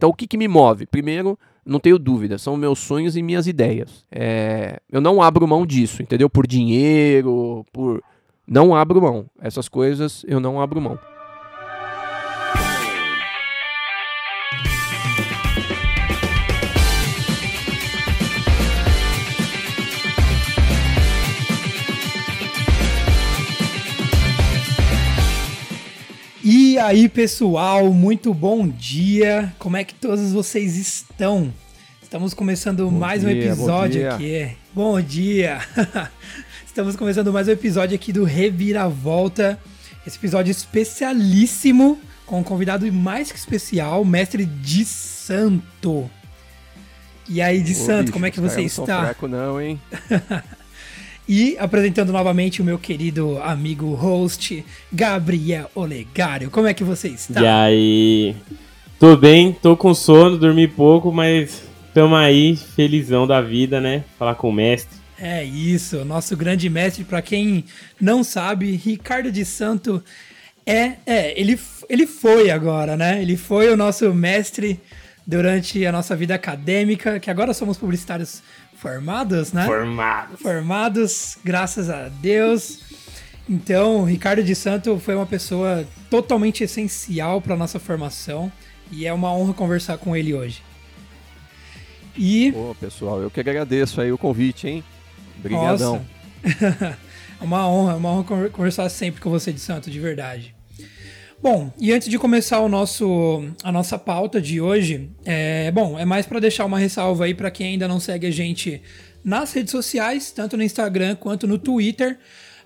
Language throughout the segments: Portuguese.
Então, o que, que me move? Primeiro, não tenho dúvida, são meus sonhos e minhas ideias. É, eu não abro mão disso, entendeu? Por dinheiro, por. Não abro mão. Essas coisas eu não abro mão. Aí, pessoal, muito bom dia. Como é que todos vocês estão? Estamos começando Bom mais um dia, bom episódio dia. aqui. Bom dia. Estamos começando mais um episódio aqui do Reviravolta. Esse episódio especialíssimo com um convidado mais que especial, mestre de Santo. E aí, de Ô, Santo, bicho, como é que você caras não está? São fraco não, hein? E apresentando novamente o meu querido amigo host, Gabriel Olegário. Como é que você está? E aí? Tô bem, tô com sono, dormi pouco, mas tamo aí, felizão da vida, né? Falar com o mestre. É isso, nosso grande mestre, pra quem não sabe, Ricardo de Santo é, é, ele, ele foi agora, né? Ele foi o nosso mestre durante a nossa vida acadêmica, que agora somos publicitários formados, né? Formado. formados, graças a Deus. Então, Ricardo de Santo foi uma pessoa totalmente essencial para nossa formação e é uma honra conversar com ele hoje. E Pô, pessoal, eu que agradeço aí o convite, hein? Obrigadão. É uma honra, é uma honra conver- conversar sempre com você de Santo, de verdade. Bom, e antes de começar o nosso, a nossa pauta de hoje, é bom, é mais para deixar uma ressalva aí para quem ainda não segue a gente nas redes sociais, tanto no Instagram quanto no Twitter.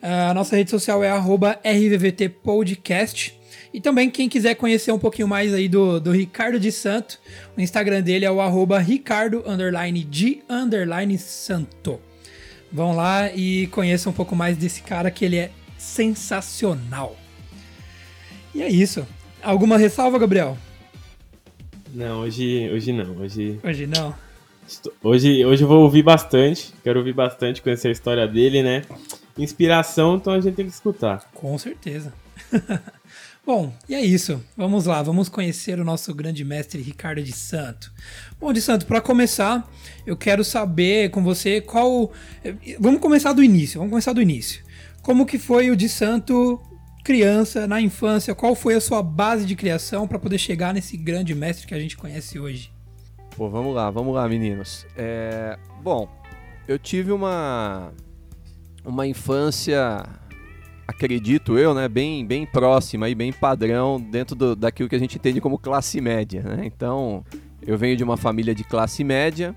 Ah, A nossa rede social é arroba RVVT Podcast. E também quem quiser conhecer um pouquinho mais aí do, do Ricardo de Santo, o Instagram dele é o arroba Ricardo underline de underline Santo. Vão lá e conheçam um pouco mais desse cara que ele é sensacional. E é isso. Alguma ressalva, Gabriel? Não, hoje, hoje não. Hoje, Hoje não. hoje, hoje eu vou ouvir bastante. Quero ouvir bastante, conhecer a história dele, né? Inspiração, então a gente tem que escutar. Com certeza. Bom, e é isso. Vamos lá, vamos conhecer o nosso grande mestre Ricardo de Santo. Bom, de Santo, para começar, eu quero saber com você qual. eh, Vamos começar do início. Vamos começar do início. Como que foi o de Santo criança, na infância? Qual foi a sua base de criação para poder chegar nesse grande mestre que a gente conhece hoje? Pô, vamos lá, vamos lá, meninos. É, bom, eu tive uma uma infância, acredito eu, né, bem bem próxima e bem padrão dentro do, daquilo que a gente entende como classe média, né? Então, eu venho de uma família de classe média.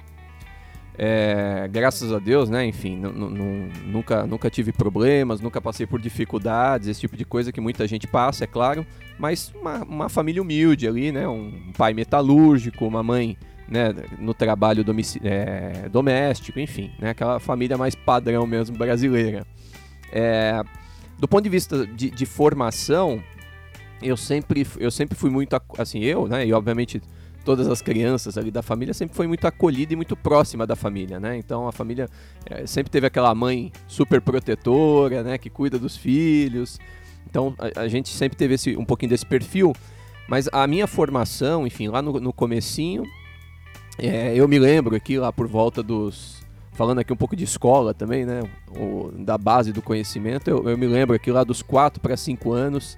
É, graças a Deus, né? Enfim, nu- nu- nu- nunca, nunca tive problemas, nunca passei por dificuldades, esse tipo de coisa que muita gente passa, é claro. Mas uma, uma família humilde ali, né? Um pai metalúrgico, uma mãe né, no trabalho é, doméstico, enfim, né, aquela família mais padrão mesmo brasileira. É, do ponto de vista de, de formação, eu sempre, eu sempre fui muito, assim, eu, né, e obviamente todas as crianças ali da família sempre foi muito acolhida e muito próxima da família, né, então a família é, sempre teve aquela mãe super protetora, né, que cuida dos filhos, então a, a gente sempre teve esse, um pouquinho desse perfil, mas a minha formação, enfim, lá no, no comecinho, é, eu me lembro aqui lá por volta dos. Falando aqui um pouco de escola também, né? o- da base do conhecimento, eu, eu me lembro aqui lá dos 4 para 5 anos,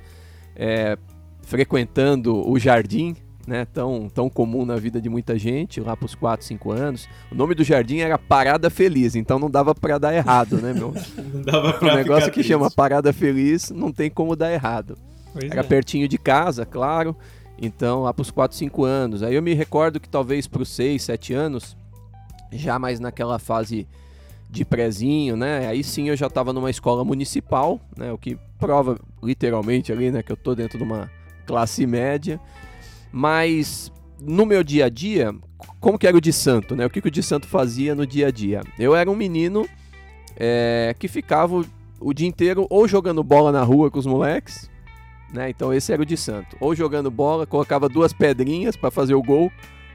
é, frequentando o jardim, né? Tão, tão comum na vida de muita gente, lá pros 4, 5 anos. O nome do jardim era Parada Feliz, então não dava para dar errado, né, meu? Não dava um negócio que chama Parada Feliz não tem como dar errado. Pois Era é. pertinho de casa, claro. Então, lá pros 4, 5 anos. Aí eu me recordo que talvez pros 6, 7 anos, já mais naquela fase de prezinho, né? Aí sim eu já estava numa escola municipal, né? O que prova literalmente ali, né? Que eu tô dentro de uma classe média. Mas no meu dia a dia, como que era o de santo, né? O que, que o de santo fazia no dia a dia? Eu era um menino é, que ficava o, dia inteiro ou jogando bola na rua com os moleques, né? Então esse era o de santo. Ou jogando bola, colocava duas pedrinhas para fazer o gol.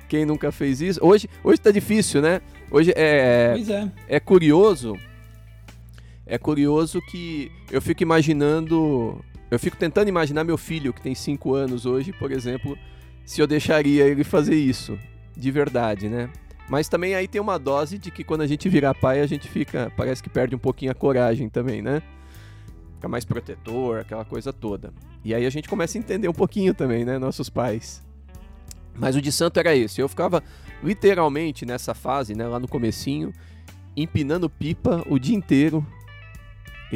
Quem nunca fez isso? Hoje, hoje tá difícil, né? Hoje é, é. é curioso. É curioso que eu fico imaginando. Eu fico tentando imaginar meu filho, que tem 5 anos hoje, por exemplo, se eu deixaria ele fazer isso, de verdade, né? Mas também aí tem uma dose de que quando a gente virar pai, a gente fica, parece que perde um pouquinho a coragem também, né? Fica mais protetor, aquela coisa toda. E aí a gente começa a entender um pouquinho também, né, nossos pais. Mas o de santo era esse. Eu ficava literalmente nessa fase, né, lá no comecinho, empinando pipa o dia inteiro.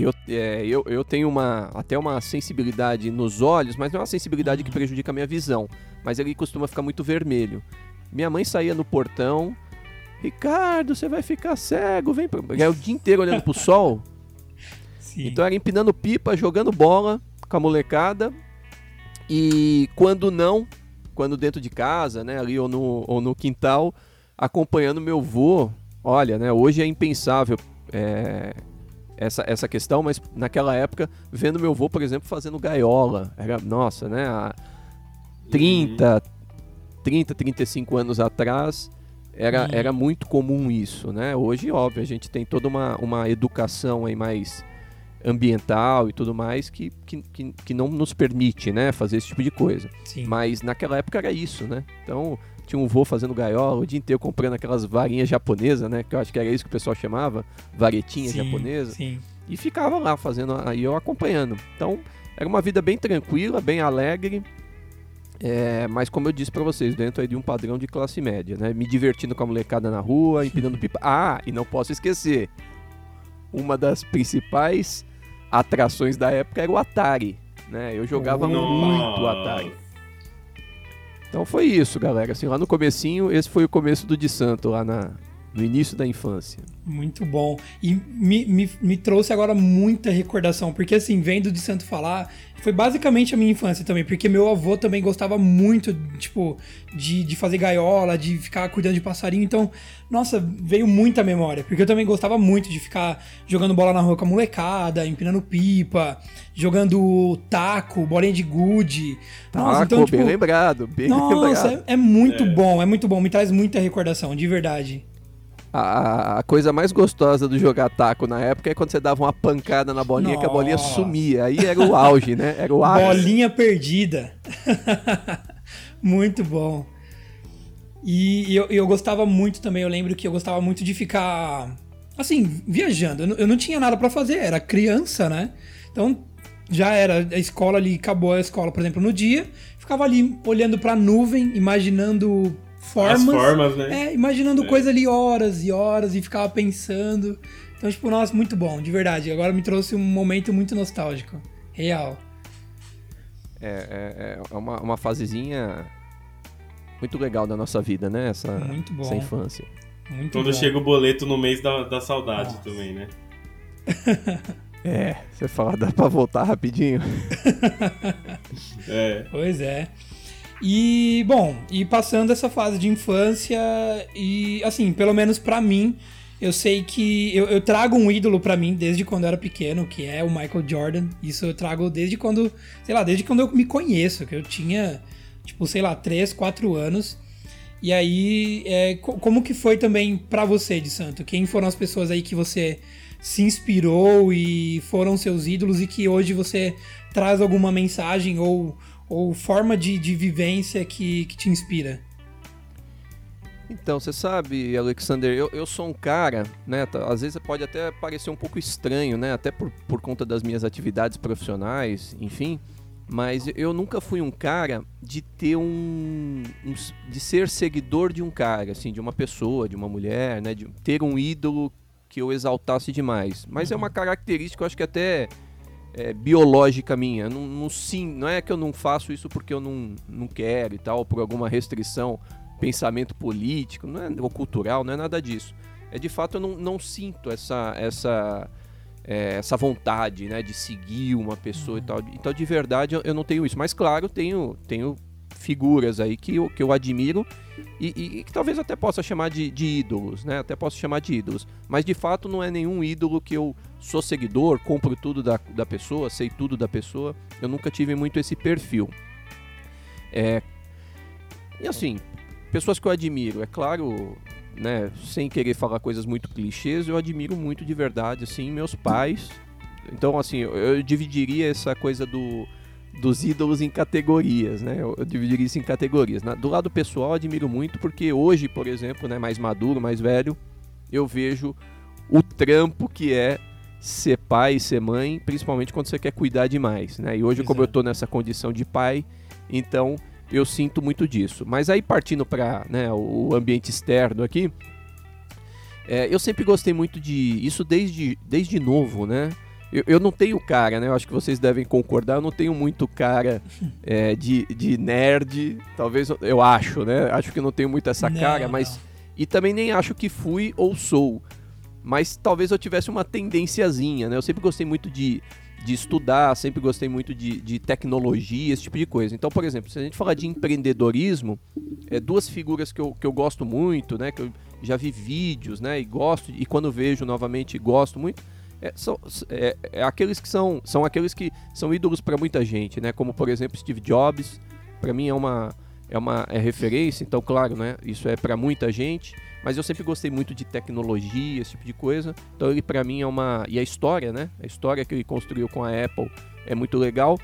Eu, é, eu, eu tenho uma, até uma sensibilidade nos olhos, mas não é uma sensibilidade que prejudica a minha visão. Mas ele costuma ficar muito vermelho. Minha mãe saía no portão. Ricardo, você vai ficar cego, vem pra... É o dia inteiro olhando pro sol. Sim. Então era empinando pipa, jogando bola com a molecada. E quando não, quando dentro de casa, né, ali ou no, ou no quintal, acompanhando meu vô. Olha, né, hoje é impensável é, essa, essa questão, mas naquela época, vendo meu vô, por exemplo, fazendo gaiola. Era, nossa, né, há 30, 30, 35 anos atrás, era, uhum. era muito comum isso, né? Hoje, óbvio, a gente tem toda uma, uma educação aí mais ambiental e tudo mais que, que, que, que não nos permite, né, fazer esse tipo de coisa. Sim. Mas naquela época era isso, né? Então, tinha um vô fazendo gaiola o dia inteiro comprando aquelas varinhas japonesas, né? Que eu acho que era isso que o pessoal chamava, varetinha sim, japonesa. Sim. E ficava lá fazendo, aí eu acompanhando. Então, era uma vida bem tranquila, bem alegre, é, mas como eu disse para vocês, dentro de um padrão de classe média, né? Me divertindo com a molecada na rua, empinando pipa. Ah, e não posso esquecer, uma das principais atrações da época era o Atari, né? Eu jogava muito Atari. Então foi isso, galera. Assim, lá no comecinho, esse foi o começo do de Santo lá na, no início da infância. Muito bom. E me, me, me trouxe agora muita recordação, porque assim, vendo de Santo falar, foi basicamente a minha infância também, porque meu avô também gostava muito, tipo, de, de fazer gaiola, de ficar cuidando de passarinho. Então, nossa, veio muita memória, porque eu também gostava muito de ficar jogando bola na rua com a molecada, empinando pipa, jogando taco, bolinha de gude. Nossa, então, tipo, bem lembrado, bem nossa, lembrado. É, é muito é. bom, é muito bom, me traz muita recordação, de verdade. A, a, coisa mais gostosa do jogar taco na época é quando você dava uma pancada na bolinha Nossa. que a bolinha sumia. Aí era o auge, né? Era o auge. Bolinha perdida. muito bom. E, eu, eu gostava muito também, eu lembro que eu gostava muito de ficar, assim, viajando. Eu não, eu não tinha nada para fazer, era criança, né? Então já era, a escola ali, acabou a escola, por exemplo, no dia, ficava ali olhando pra nuvem, imaginando formas. As formas, né? É, imaginando é. coisa ali horas e horas e ficava pensando. Então, tipo, nossa, muito bom, de verdade. Agora me trouxe um momento muito nostálgico. Real. É, é, é uma, uma fasezinha muito legal da nossa vida, né? Essa, muito bom. essa infância. Muito Quando bom. chega o boleto no mês da, da saudade nossa. também, né? é, você fala, dá pra voltar rapidinho? é. Pois é. E, bom, e passando essa fase de infância, e assim, pelo menos para mim, eu sei que eu, eu trago um ídolo para mim desde quando eu era pequeno, que é o Michael Jordan. Isso eu trago desde quando, sei lá, desde quando eu me conheço, que eu tinha, tipo, sei lá, 3, 4 anos. E aí, é, como que foi também para você, de Santo? Quem foram as pessoas aí que você se inspirou e foram seus ídolos e que hoje você traz alguma mensagem ou ou forma de, de vivência que, que te inspira? Então, você sabe, Alexander, eu, eu sou um cara, né? Tá, às vezes pode até parecer um pouco estranho, né? Até por, por conta das minhas atividades profissionais, enfim. Mas eu nunca fui um cara de ter um, um, de ser seguidor de um cara, assim, de uma pessoa, de uma mulher, né? De ter um ídolo que eu exaltasse demais. Mas uhum. é uma característica, eu acho que até é, biológica minha. Não, não, sim, não é que eu não faço isso porque eu não, não quero e tal, por alguma restrição, pensamento político, não é, ou cultural, não é nada disso. É de fato eu não, não sinto essa essa é, essa vontade, né, de seguir uma pessoa uhum. e tal. Então de verdade eu, eu não tenho isso. Mas claro, tenho tenho figuras aí que eu, que eu admiro e, e, e que talvez até possa chamar de, de, ídolos, né? Até posso chamar de ídolos. Mas de fato não é nenhum ídolo que eu sou seguidor, compro tudo da, da pessoa, sei tudo da pessoa. Eu nunca tive muito esse perfil. É, e assim, pessoas que eu admiro, é claro, né, sem querer falar coisas muito clichês, eu admiro muito de verdade, assim, meus pais. Então, assim, eu, eu dividiria essa coisa do dos ídolos em categorias, né? Eu, eu dividiria isso em categorias. Na, do lado pessoal, admiro muito porque hoje, por exemplo, né, mais maduro, mais velho, eu vejo o trampo que é ser pai e ser mãe, principalmente quando você quer cuidar demais, né? E hoje, como eu estou nessa condição de pai, então eu sinto muito disso. Mas aí partindo para né, o ambiente externo aqui, é, eu sempre gostei muito de isso desde, desde novo, né? Eu, eu, não tenho cara, né? Eu acho que vocês devem concordar. Eu não tenho muito cara é, de, de nerd. Talvez eu acho, né? Acho que não tenho muito essa não, cara, mas. Não. E também nem acho que fui ou sou. Mas talvez eu tivesse uma tendênciazinha, né? Eu sempre gostei muito de, de estudar, sempre gostei muito de, de tecnologia, esse tipo de coisa. Então, por exemplo, se a gente falar de empreendedorismo, é duas figuras que eu, que eu gosto muito, né? Que eu já vi vídeos, né? E gosto, e quando vejo novamente gosto muito é, são, é, é, aqueles que são, são aqueles que são ídolos para muita gente, né? Como por exemplo Steve Jobs, para mim é uma é uma é referência, então claro, né? Isso é para muita gente, mas eu sempre gostei muito de tecnologia, esse tipo de coisa. Então ele para mim é uma e a história, né? A história que ele construiu com a Apple é muito legal.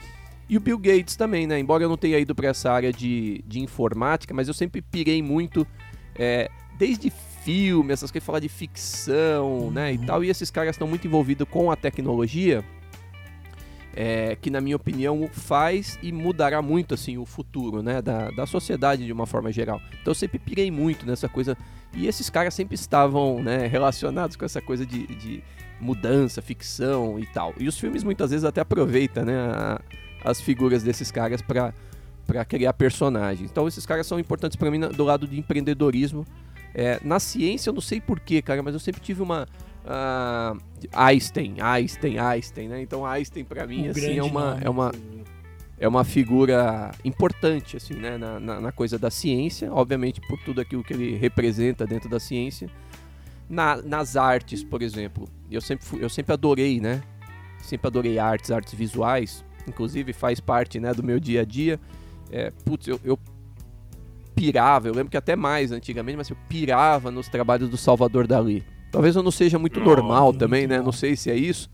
E o Bill Gates também, né? Embora eu não tenha ido para essa área de, de informática, mas eu sempre pirei muito é, desde filme, essas coisas, falar de ficção, né, e uhum. tal. E esses caras estão muito envolvidos com a tecnologia, é, que na minha opinião faz e mudará muito assim o futuro, né, da, da sociedade de uma forma geral. Então eu sempre pirei muito nessa coisa e esses caras sempre estavam, né, relacionados com essa coisa de, de mudança, ficção e tal. E os filmes muitas vezes até aproveitam, né, a, as figuras desses caras para para criar personagens. Então esses caras são importantes para mim do lado de empreendedorismo é, na ciência, eu não sei porquê, cara, mas eu sempre tive uma. Uh, Einstein, Einstein, Einstein, né? Então Einstein para mim, um assim, é uma, é uma. É uma figura importante, assim, né, na, na, na, coisa da ciência, obviamente por tudo aquilo que ele representa dentro da ciência. Na, nas artes, por exemplo, eu sempre, fui, eu sempre adorei, né? Sempre adorei artes, artes visuais, inclusive faz parte, né, do meu dia a dia. É, putz, eu, eu pirava, eu lembro que até mais antigamente, mas eu pirava nos trabalhos do Salvador Dali. Talvez eu não seja muito normal também, né? Não sei se é isso,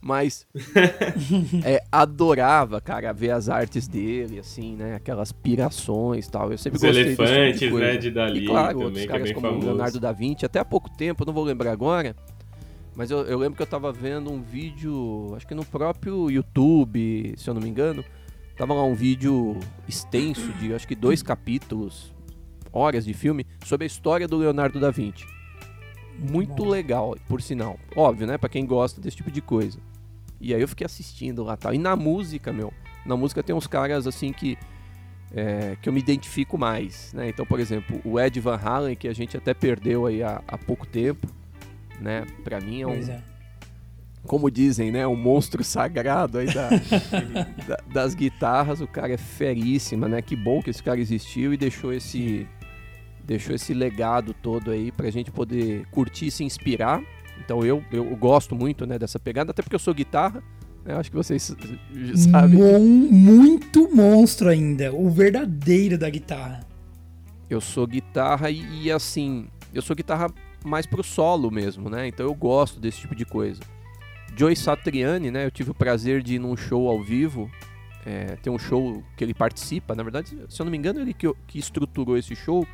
mas é, adorava, cara, ver as artes dele, assim, né? Aquelas pirações e tal. Eu sempre Os gostei elefantes, tipo de né, de Dali e, claro, também, outros é caras é como famoso. Leonardo da Vinci, até há pouco tempo, não vou lembrar agora, mas eu, eu lembro que eu tava vendo um vídeo, acho que no próprio YouTube, se eu não me engano, Tava lá um vídeo extenso de acho que dois capítulos, horas de filme, sobre a história do Leonardo da Vinci. Muito legal, por sinal. Óbvio, né? Pra quem gosta desse tipo de coisa. E aí eu fiquei assistindo lá tal. E na música, meu, na música tem uns caras assim que. É, que eu me identifico mais, né? Então, por exemplo, o Ed Van Halen, que a gente até perdeu aí há, há pouco tempo, né? Pra mim é um, é como dizem, né, um monstro sagrado aí da, da, das guitarras. O cara é feríssima, né? Que bom que esse cara existiu e deixou esse deixou esse legado todo aí pra gente poder curtir e se inspirar. Então eu, eu gosto muito, né, dessa pegada, até porque eu sou guitarra. Né, acho que vocês sabem. Mon, muito monstro ainda, o verdadeiro da guitarra. Eu sou guitarra e, e assim, eu sou guitarra mais pro solo mesmo, né? Então eu gosto desse tipo de coisa. Joey Satriani, né? Eu tive o prazer de ir num show ao vivo. É, tem um show que ele participa, na verdade, se eu não me engano, ele que, que estruturou esse show.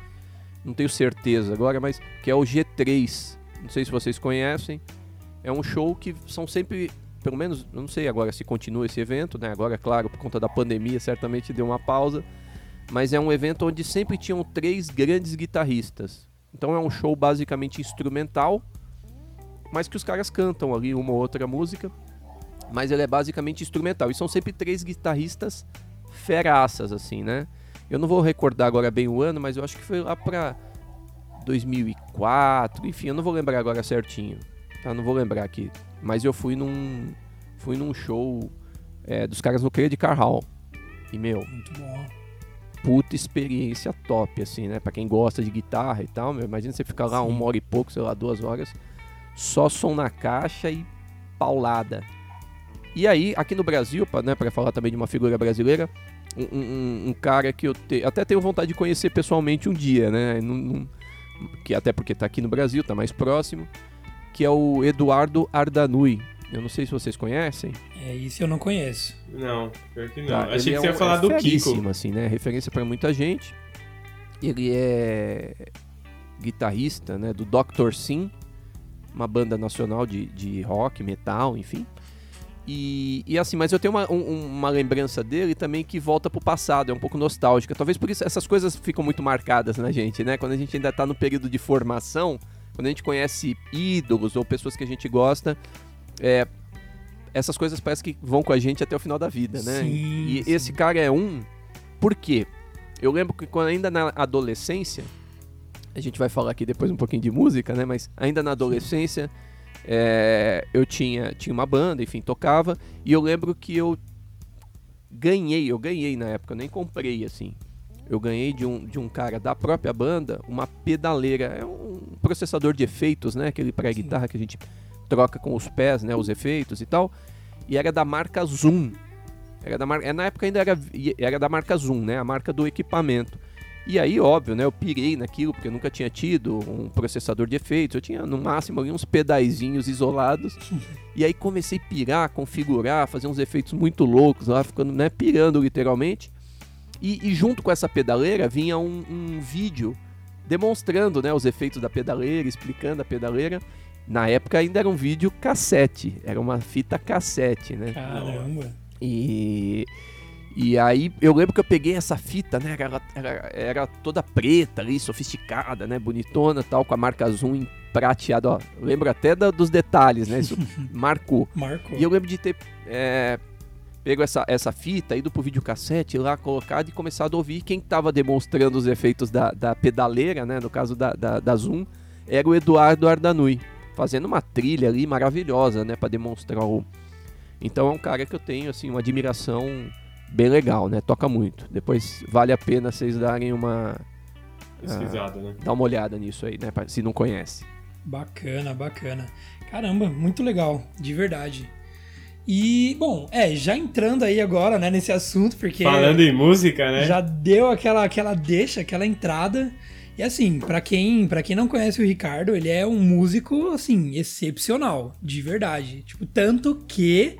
Não tenho certeza agora, mas que é o G3. Não sei se vocês conhecem. É um show que são sempre, pelo menos, não sei agora se continua esse evento, né? Agora, claro, por conta da pandemia, certamente deu uma pausa. Mas é um evento onde sempre tinham três grandes guitarristas. Então é um show basicamente instrumental mas que os caras cantam ali uma ou outra música, mas ele é basicamente instrumental. E são sempre três guitarristas feraças, assim, né? Eu não vou recordar agora bem o ano, mas eu acho que foi lá pra 2004, enfim, eu não vou lembrar agora certinho, tá? Não vou lembrar aqui. Mas eu fui num, fui num show é, dos caras no Credit Car Hall. E, meu... Muito bom puta experiência top, assim, né? Pra quem gosta de guitarra e tal, meu, imagina você ficar lá Sim. uma hora e pouco, sei lá, duas horas só som na caixa e paulada. E aí, aqui no Brasil, para né, falar também de uma figura brasileira, um, um, um cara que eu te, até tenho vontade de conhecer pessoalmente um dia, né? Num, num, que até porque está aqui no Brasil, está mais próximo, que é o Eduardo Ardanui. Eu não sei se vocês conhecem. É, isso eu não conheço. Não, pior que não. Tá, Achei que você é ia um- falar é do Kiko. assim, né? Referência pra muita gente. Ele é guitarrista, né? Do Dr. Sim, uma banda nacional de, de rock, metal, enfim. E, e assim, mas eu tenho uma, um- uma lembrança dele também que volta pro passado, é um pouco nostálgica. Talvez por isso essas coisas ficam muito marcadas na gente, né? Quando a gente ainda tá no período de formação, quando a gente conhece ídolos ou pessoas que a gente gosta, é, essas coisas parece que vão com a gente até o final da vida, né? Sim, e sim. esse cara é um. Por quê? Eu lembro que quando ainda na adolescência, a gente vai falar aqui depois um pouquinho de música, né? Mas ainda na adolescência, é, eu tinha, tinha uma banda, enfim, tocava, e eu lembro que eu ganhei, eu ganhei na época, eu nem comprei assim. Eu ganhei de um, de um cara da própria banda uma pedaleira, é um processador de efeitos, né? Aquele para guitarra que a gente troca com os pés, né? Os efeitos e tal. E era da marca Zoom. Era da marca, na época ainda era, era da marca Zoom, né? A marca do equipamento. E aí, óbvio, né? Eu pirei naquilo, porque eu nunca tinha tido um processador de efeitos. Eu tinha, no máximo, ali, uns pedaizinhos isolados. e aí comecei a pirar, configurar, fazer uns efeitos muito loucos lá, ficando, né? Pirando literalmente. E, e junto com essa pedaleira vinha um, um vídeo demonstrando, né? Os efeitos da pedaleira, explicando a pedaleira. Na época ainda era um vídeo cassete, era uma fita cassete, né? Caramba. E, e aí eu lembro que eu peguei essa fita, né? Era, era, era toda preta ali, sofisticada, né? Bonitona tal, com a marca Zoom em prateado, ó. Lembro até da- dos detalhes, né? Isso marcou. Marcou. E eu lembro de ter é, pego essa, essa fita, ido pro videocassete lá, colocado e começado a ouvir. Quem tava demonstrando os efeitos da, da pedaleira, né? No caso da, da, da Zoom, era o Eduardo Ardanui, fazendo uma trilha ali maravilhosa, né? Pra demonstrar o. Então é um cara que eu tenho, assim, uma admiração bem legal, né? Toca muito. Depois vale a pena vocês darem uma. Pesquisada, né? dar uma olhada nisso aí, né? pra- Se não conhece. Bacana, bacana. Caramba, muito legal, de verdade. E, bom, é, já entrando aí agora, né, nesse assunto, porque Falando em música, né? já deu aquela, aquela deixa, aquela entrada. E assim, pra quem, para quem não conhece o Ricardo, ele é um músico, assim, excepcional, de verdade. Tipo, tanto que,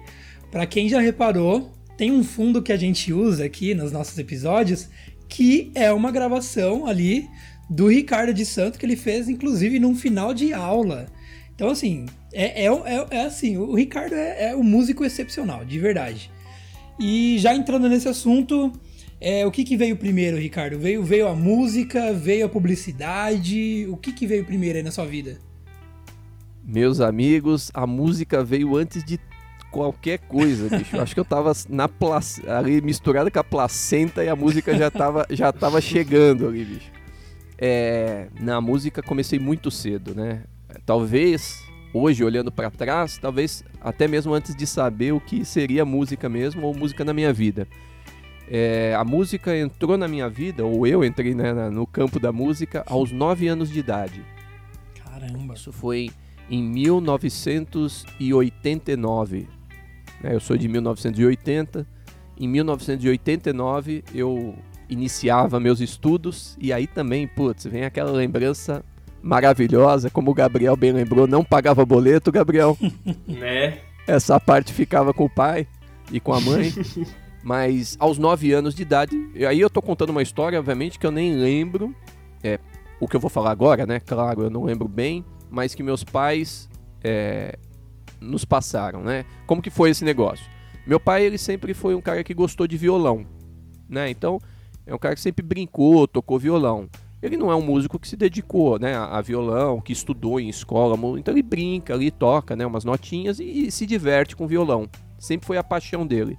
pra quem já reparou, tem um fundo que a gente usa aqui nos nossos episódios, que é uma gravação ali do Ricardo de Santo, que ele fez, inclusive, num final de aula. Então, assim, é, é, é, é assim, o Ricardo é, é um músico excepcional, de verdade. E já entrando nesse assunto, é, o que, que veio primeiro, Ricardo? Veio, veio a música, veio a publicidade? O que, que veio primeiro aí na sua vida? Meus amigos, a música veio antes de qualquer coisa, bicho. Acho que eu tava na plac... ali misturada com a placenta e a música já tava, já tava chegando ali, bicho. É, na música comecei muito cedo, né? Talvez hoje olhando pra trás, talvez até mesmo antes de saber o que seria música mesmo ou música na minha vida. É, a música entrou na minha vida, ou eu entrei né, no campo da música aos 9 anos de idade. Caramba. Isso foi em 1989. Né? Eu sou de 1980. Em 1989 eu iniciava meus estudos e aí também, putz, vem aquela lembrança maravilhosa, como o Gabriel bem lembrou, não pagava boleto, Gabriel. Né? Essa parte ficava com o pai e com a mãe. Mas aos 9 anos de idade, aí eu tô contando uma história, obviamente, que eu nem lembro. É, o que eu vou falar agora, né? Claro, eu não lembro bem, mas que meus pais é, nos passaram, né? Como que foi esse negócio? Meu pai, ele sempre foi um cara que gostou de violão, né? Então, é um cara que sempre brincou, tocou violão. Ele não é um músico que se dedicou, né, a, a violão, que estudou em escola, então ele brinca ali, toca, né, umas notinhas e, e se diverte com violão. Sempre foi a paixão dele.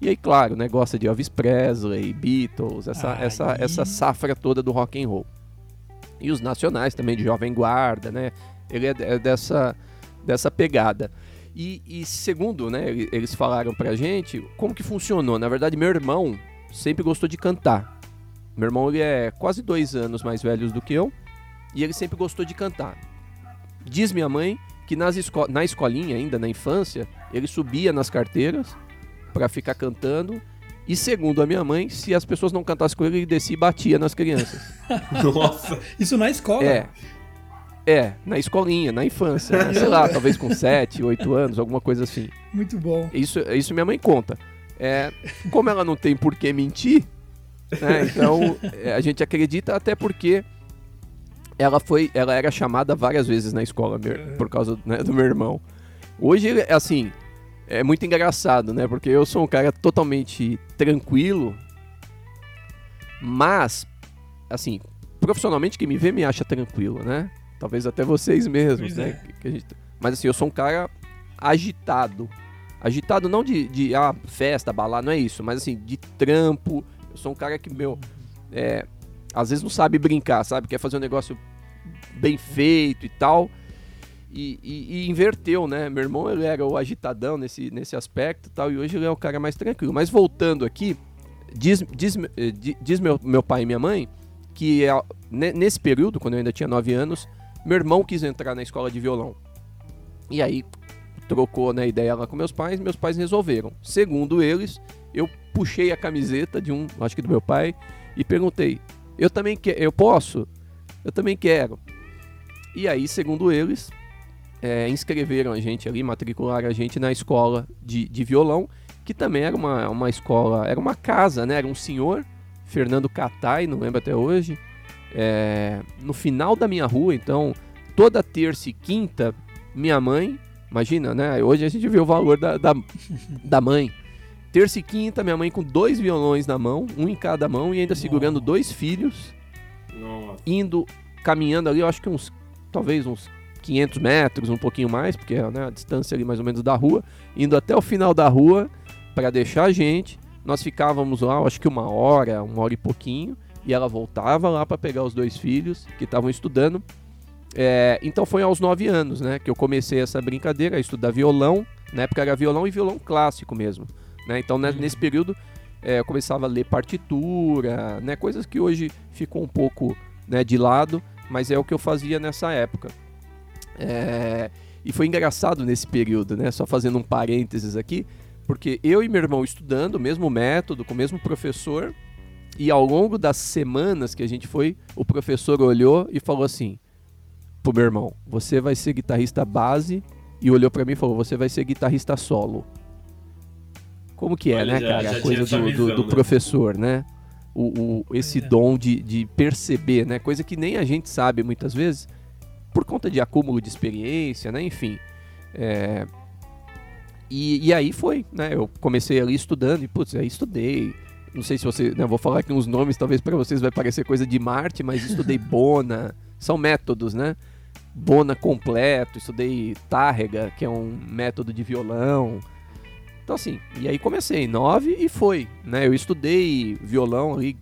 E aí, claro, né, gosta de Elvis Presley, Beatles, essa, essa, essa safra toda do rock and roll. E os nacionais também, de Jovem Guarda, né? Ele é, é dessa, dessa pegada. E, e segundo, né, ele- eles falaram pra gente como que funcionou. Na verdade, meu irmão sempre gostou de cantar. Meu irmão ele é quase dois anos mais velho do que eu e ele sempre gostou de cantar. Diz minha mãe que nas esco na escolinha ainda, na infância, ele subia nas carteiras pra ficar cantando. E segundo a minha mãe, se as pessoas não cantassem com ele, ele descia e batia nas crianças. Nossa. Isso na escola? É. É, na escolinha, na infância, né? sei lá, talvez com 7, 8 anos, alguma coisa assim. Muito bom. Isso, isso minha mãe conta. É, como ela não tem por que mentir, né, então é, a gente acredita até porque ela foi, ela era chamada várias vezes na escola meu, por causa né, do meu irmão. Hoje, assim, é muito engraçado, né? Porque eu sou um cara totalmente tranquilo, mas, assim, profissionalmente quem me vê me acha tranquilo, né? Talvez até vocês mesmos, Pois né? é. Que gente- Mas assim, eu sou um cara agitado. Agitado não de, de ah, festa, balada, não é isso, mas assim, de trampo. Eu sou um cara que, meu, é, às vezes não sabe brincar, sabe? Quer fazer um negócio bem feito e tal. E, e- e inverteu, né? Meu irmão ele era o agitadão nesse, nesse aspecto e tal, e hoje ele é o cara mais tranquilo. Mas voltando aqui, diz, diz, eh, di- diz meu, meu pai e minha mãe que eh, ne- nesse período, quando eu ainda tinha 9 anos, meu irmão quis entrar na escola de violão. E aí trocou né, ideia lá com meus pais, meus pais resolveram. Segundo eles, eu puxei a camiseta de um, acho que do meu pai, e perguntei: "Eu também quero, eu posso? Eu também quero". E aí, segundo eles, é, inscreveram a gente ali, matricularam a gente na escola de, de violão, que também era uma, uma escola, era uma casa, né? Era um senhor, Fernando Catai, não lembro até hoje, é, no final da minha rua, então toda terça e quinta, minha mãe, imagina, né? Hoje a gente vê o valor da, da, da mãe. Terça e quinta, minha mãe com dois violões na mão, um em cada mão, e ainda segurando Nossa. dois filhos, Nossa. indo, caminhando ali, eu acho que uns, talvez uns 500 metros, um pouquinho mais, porque é né, a distância ali mais ou menos da rua, indo até o final da rua para deixar a gente. Nós ficávamos lá, acho que uma hora, uma hora e pouquinho, e ela voltava lá para pegar os dois filhos que estavam estudando. É, então foi aos 9 anos, né, que eu comecei essa brincadeira, a estudar violão. Na época era violão e violão clássico mesmo. Né? Então né, Uhum. nesse período é, eu começava a ler partitura, né, coisas que hoje ficou um pouco né, de lado, mas é o que eu fazia nessa época. É, e foi engraçado nesse período, né? Só fazendo um parênteses aqui, porque eu e meu irmão estudando o mesmo método, com o mesmo professor, e ao longo das semanas que a gente foi, o professor olhou e falou assim pro meu irmão: "Você vai ser guitarrista base", e olhou pra mim e falou: "Você vai ser guitarrista solo". Como que é, Olha, né, já- cara? já a coisa do, do- visão, do né? professor, né? O, o- esse É. dom de, de perceber, né? Coisa que nem a gente sabe muitas vezes, por conta de acúmulo de experiência, né? Enfim. É, E, e aí foi, né? Eu comecei ali estudando e, putz, aí estudei. Não sei se você. Né, vou falar aqui uns nomes, talvez para vocês vai parecer coisa de Marte, mas estudei Bona. São métodos, né? Bona completo, estudei Tárrega, que é um método de violão. Então assim, e aí comecei, nove e foi, né? Eu estudei violão ali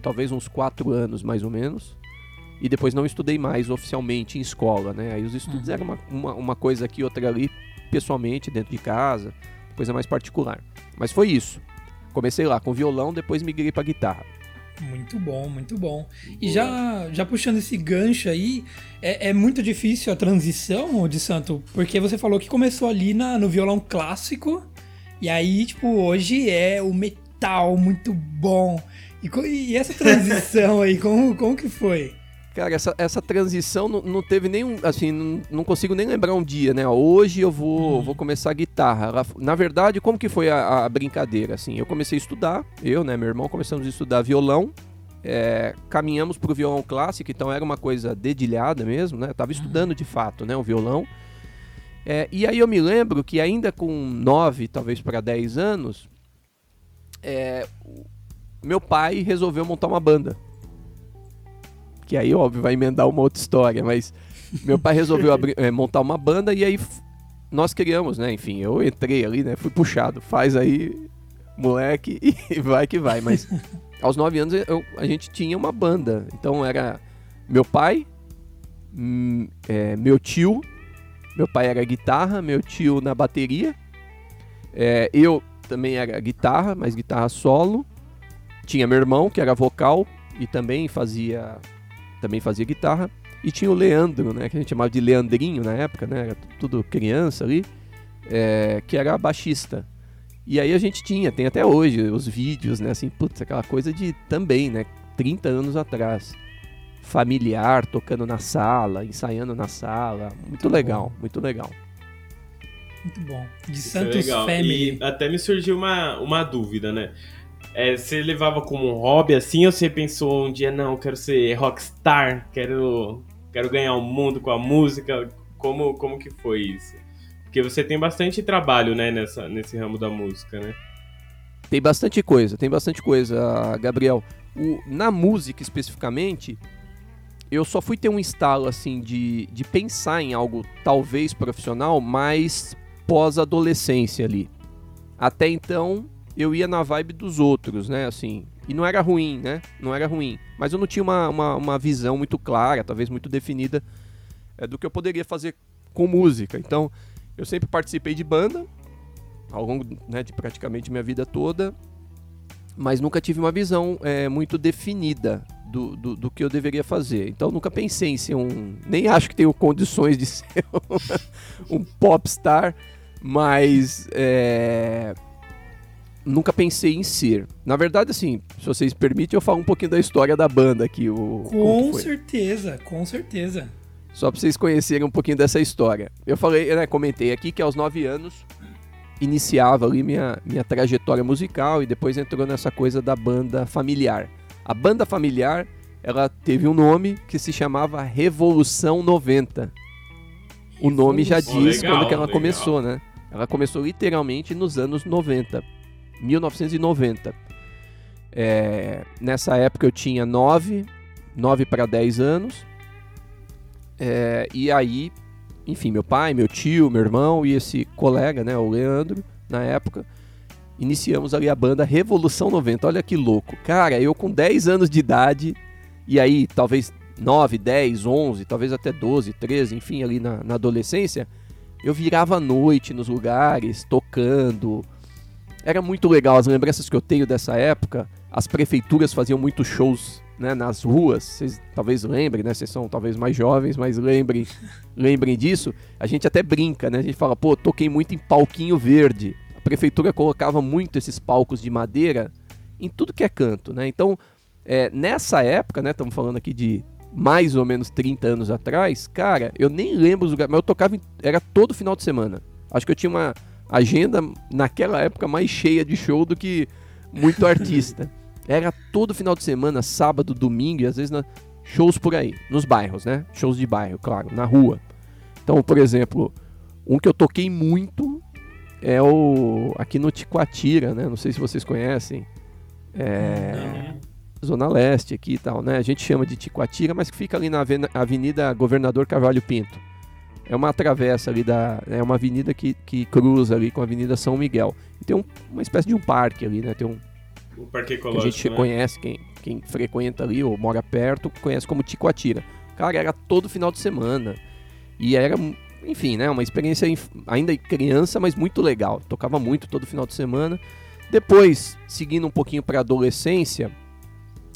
talvez uns quatro anos mais ou menos. E depois não estudei mais oficialmente em escola, né? Aí os estudos Uhum. eram uma, uma, uma coisa aqui, outra ali, pessoalmente, dentro de casa, coisa mais particular. Mas foi isso. Comecei lá com violão, depois migrei pra guitarra. Muito bom, muito bom. E já, já puxando esse gancho aí, é, é muito difícil a transição de Santo, porque você falou que começou ali na, no violão clássico, e aí, tipo, hoje é o metal muito bom. E, e essa transição aí, como, como que foi? Cara, essa, essa transição não, não teve nenhum. Assim, não, não consigo nem lembrar um dia, né? Hoje eu vou, vou começar a guitarra. Na verdade, como que foi a, a brincadeira? Assim, eu comecei a estudar, eu, né, meu irmão, começamos a estudar violão. é, caminhamos pro violão clássico, então era uma coisa dedilhada mesmo, né? Eu tava estudando de fato, né, o violão. É, e aí eu me lembro que ainda com 9, talvez para 10 anos, é, meu pai resolveu montar uma banda que aí, óbvio, vai emendar uma outra história, mas meu pai resolveu abrir- eh, montar uma banda e aí nós criamos, né? Enfim, eu entrei ali, né? Fui puxado, faz aí, moleque, e vai que vai. Mas aos nove anos eu- a gente tinha uma banda, então era meu pai, hum, eh, meu tio, meu pai era guitarra, meu tio na bateria, eh, eu também era guitarra, mas guitarra solo, tinha meu irmão que era vocal e também fazia também fazia guitarra. E tinha o Leandro, né? Que a gente chamava de Leandrinho na época, né? Era tudo criança ali. é, que era baixista. E aí a gente tinha, tem até hoje os vídeos, né? Assim, putz, aquela coisa de também, né? 30 anos atrás. familiar, tocando na sala, ensaiando na sala. Muito, muito legal, bom. muito legal. Muito bom. De Isso é Santos é Family. E até me surgiu uma, uma dúvida, né? É, você levava como um hobby assim ou você pensou um dia, não, quero ser rockstar, quero, quero ganhar o mundo com a música? Como, como que foi isso? Porque você tem bastante trabalho, né, nessa, nesse ramo da música, né? Tem bastante coisa, tem bastante coisa, Gabriel. O, na música especificamente, eu só fui ter um estalo assim de, de pensar em algo talvez profissional, mas pós-adolescência ali. Até então, eu ia na vibe dos outros, né? Assim, e não era ruim, né? Não era ruim. Mas eu não tinha uma, uma, uma visão muito clara, talvez muito definida, é, do que eu poderia fazer com música. Então, eu sempre participei de banda, ao longo né, de praticamente minha vida toda, mas nunca tive uma visão é, muito definida do, do, do, que eu deveria fazer. Então nunca pensei em ser um. Nem acho que tenho condições de ser um, um popstar, mas é, nunca pensei em ser. Na verdade, assim, se vocês permitem, eu falo um pouquinho da história da banda aqui. O, com certeza, com certeza. Só pra vocês conhecerem um pouquinho dessa história. Eu falei, né, comentei aqui que aos nove anos iniciava ali minha, minha trajetória musical e depois entrou nessa coisa da banda familiar. A banda familiar, ela teve um nome que se chamava Revolução 90. O nome já diz legal, quando que ela legal. começou, né? Ela começou literalmente nos anos 90, 1990. É, nessa época eu tinha 9, 9 para 10 anos. É, e aí, enfim, meu pai, meu tio, meu irmão e esse colega, né, o Leandro, na época, iniciamos ali a banda Revolução 90. Olha que louco. Cara, eu com 10 anos de idade, e aí talvez 9, 10, 11, talvez até 12, 13, enfim, ali na, na adolescência, eu virava à noite nos lugares, tocando. Era muito legal. As lembranças que eu tenho dessa época, as prefeituras faziam muitos shows né, nas ruas, vocês talvez lembrem, né? Vocês são talvez mais jovens, mas lembrem, lembrem disso. A gente até brinca, né? A gente fala, pô, toquei muito em palquinho verde. A prefeitura colocava muito esses palcos de madeira em tudo que é canto, né? Então, é, nessa época, né? Estamos falando aqui de mais ou menos 30 anos atrás, cara, eu nem lembro os lugares, mas eu tocava, era todo final de semana. Acho que eu tinha uma agenda naquela época mais cheia de show do que muito artista. Era todo final de semana, sábado, domingo e às vezes na... shows por aí, nos bairros, né? Shows de bairro, claro, na rua. Então, por exemplo, um que eu toquei muito é o aqui no Ticoatira, né? Não sei se vocês conhecem. É... Zona Leste aqui e tal, né? A gente chama de Ticoatira, mas que fica ali na Avenida Governador Carvalho Pinto. É uma travessa ali da. É uma avenida que, que cruza ali com a Avenida São Miguel. E tem um, uma espécie de um parque ali, né? Tem um, o Parque Ecológico. a gente né? conhece, quem, quem frequenta ali ou mora perto, conhece como Ticoatira. Cara, era todo final de semana. E era, enfim, né? Uma experiência ainda criança, mas muito legal. Tocava muito todo final de semana. Depois, seguindo um pouquinho para adolescência,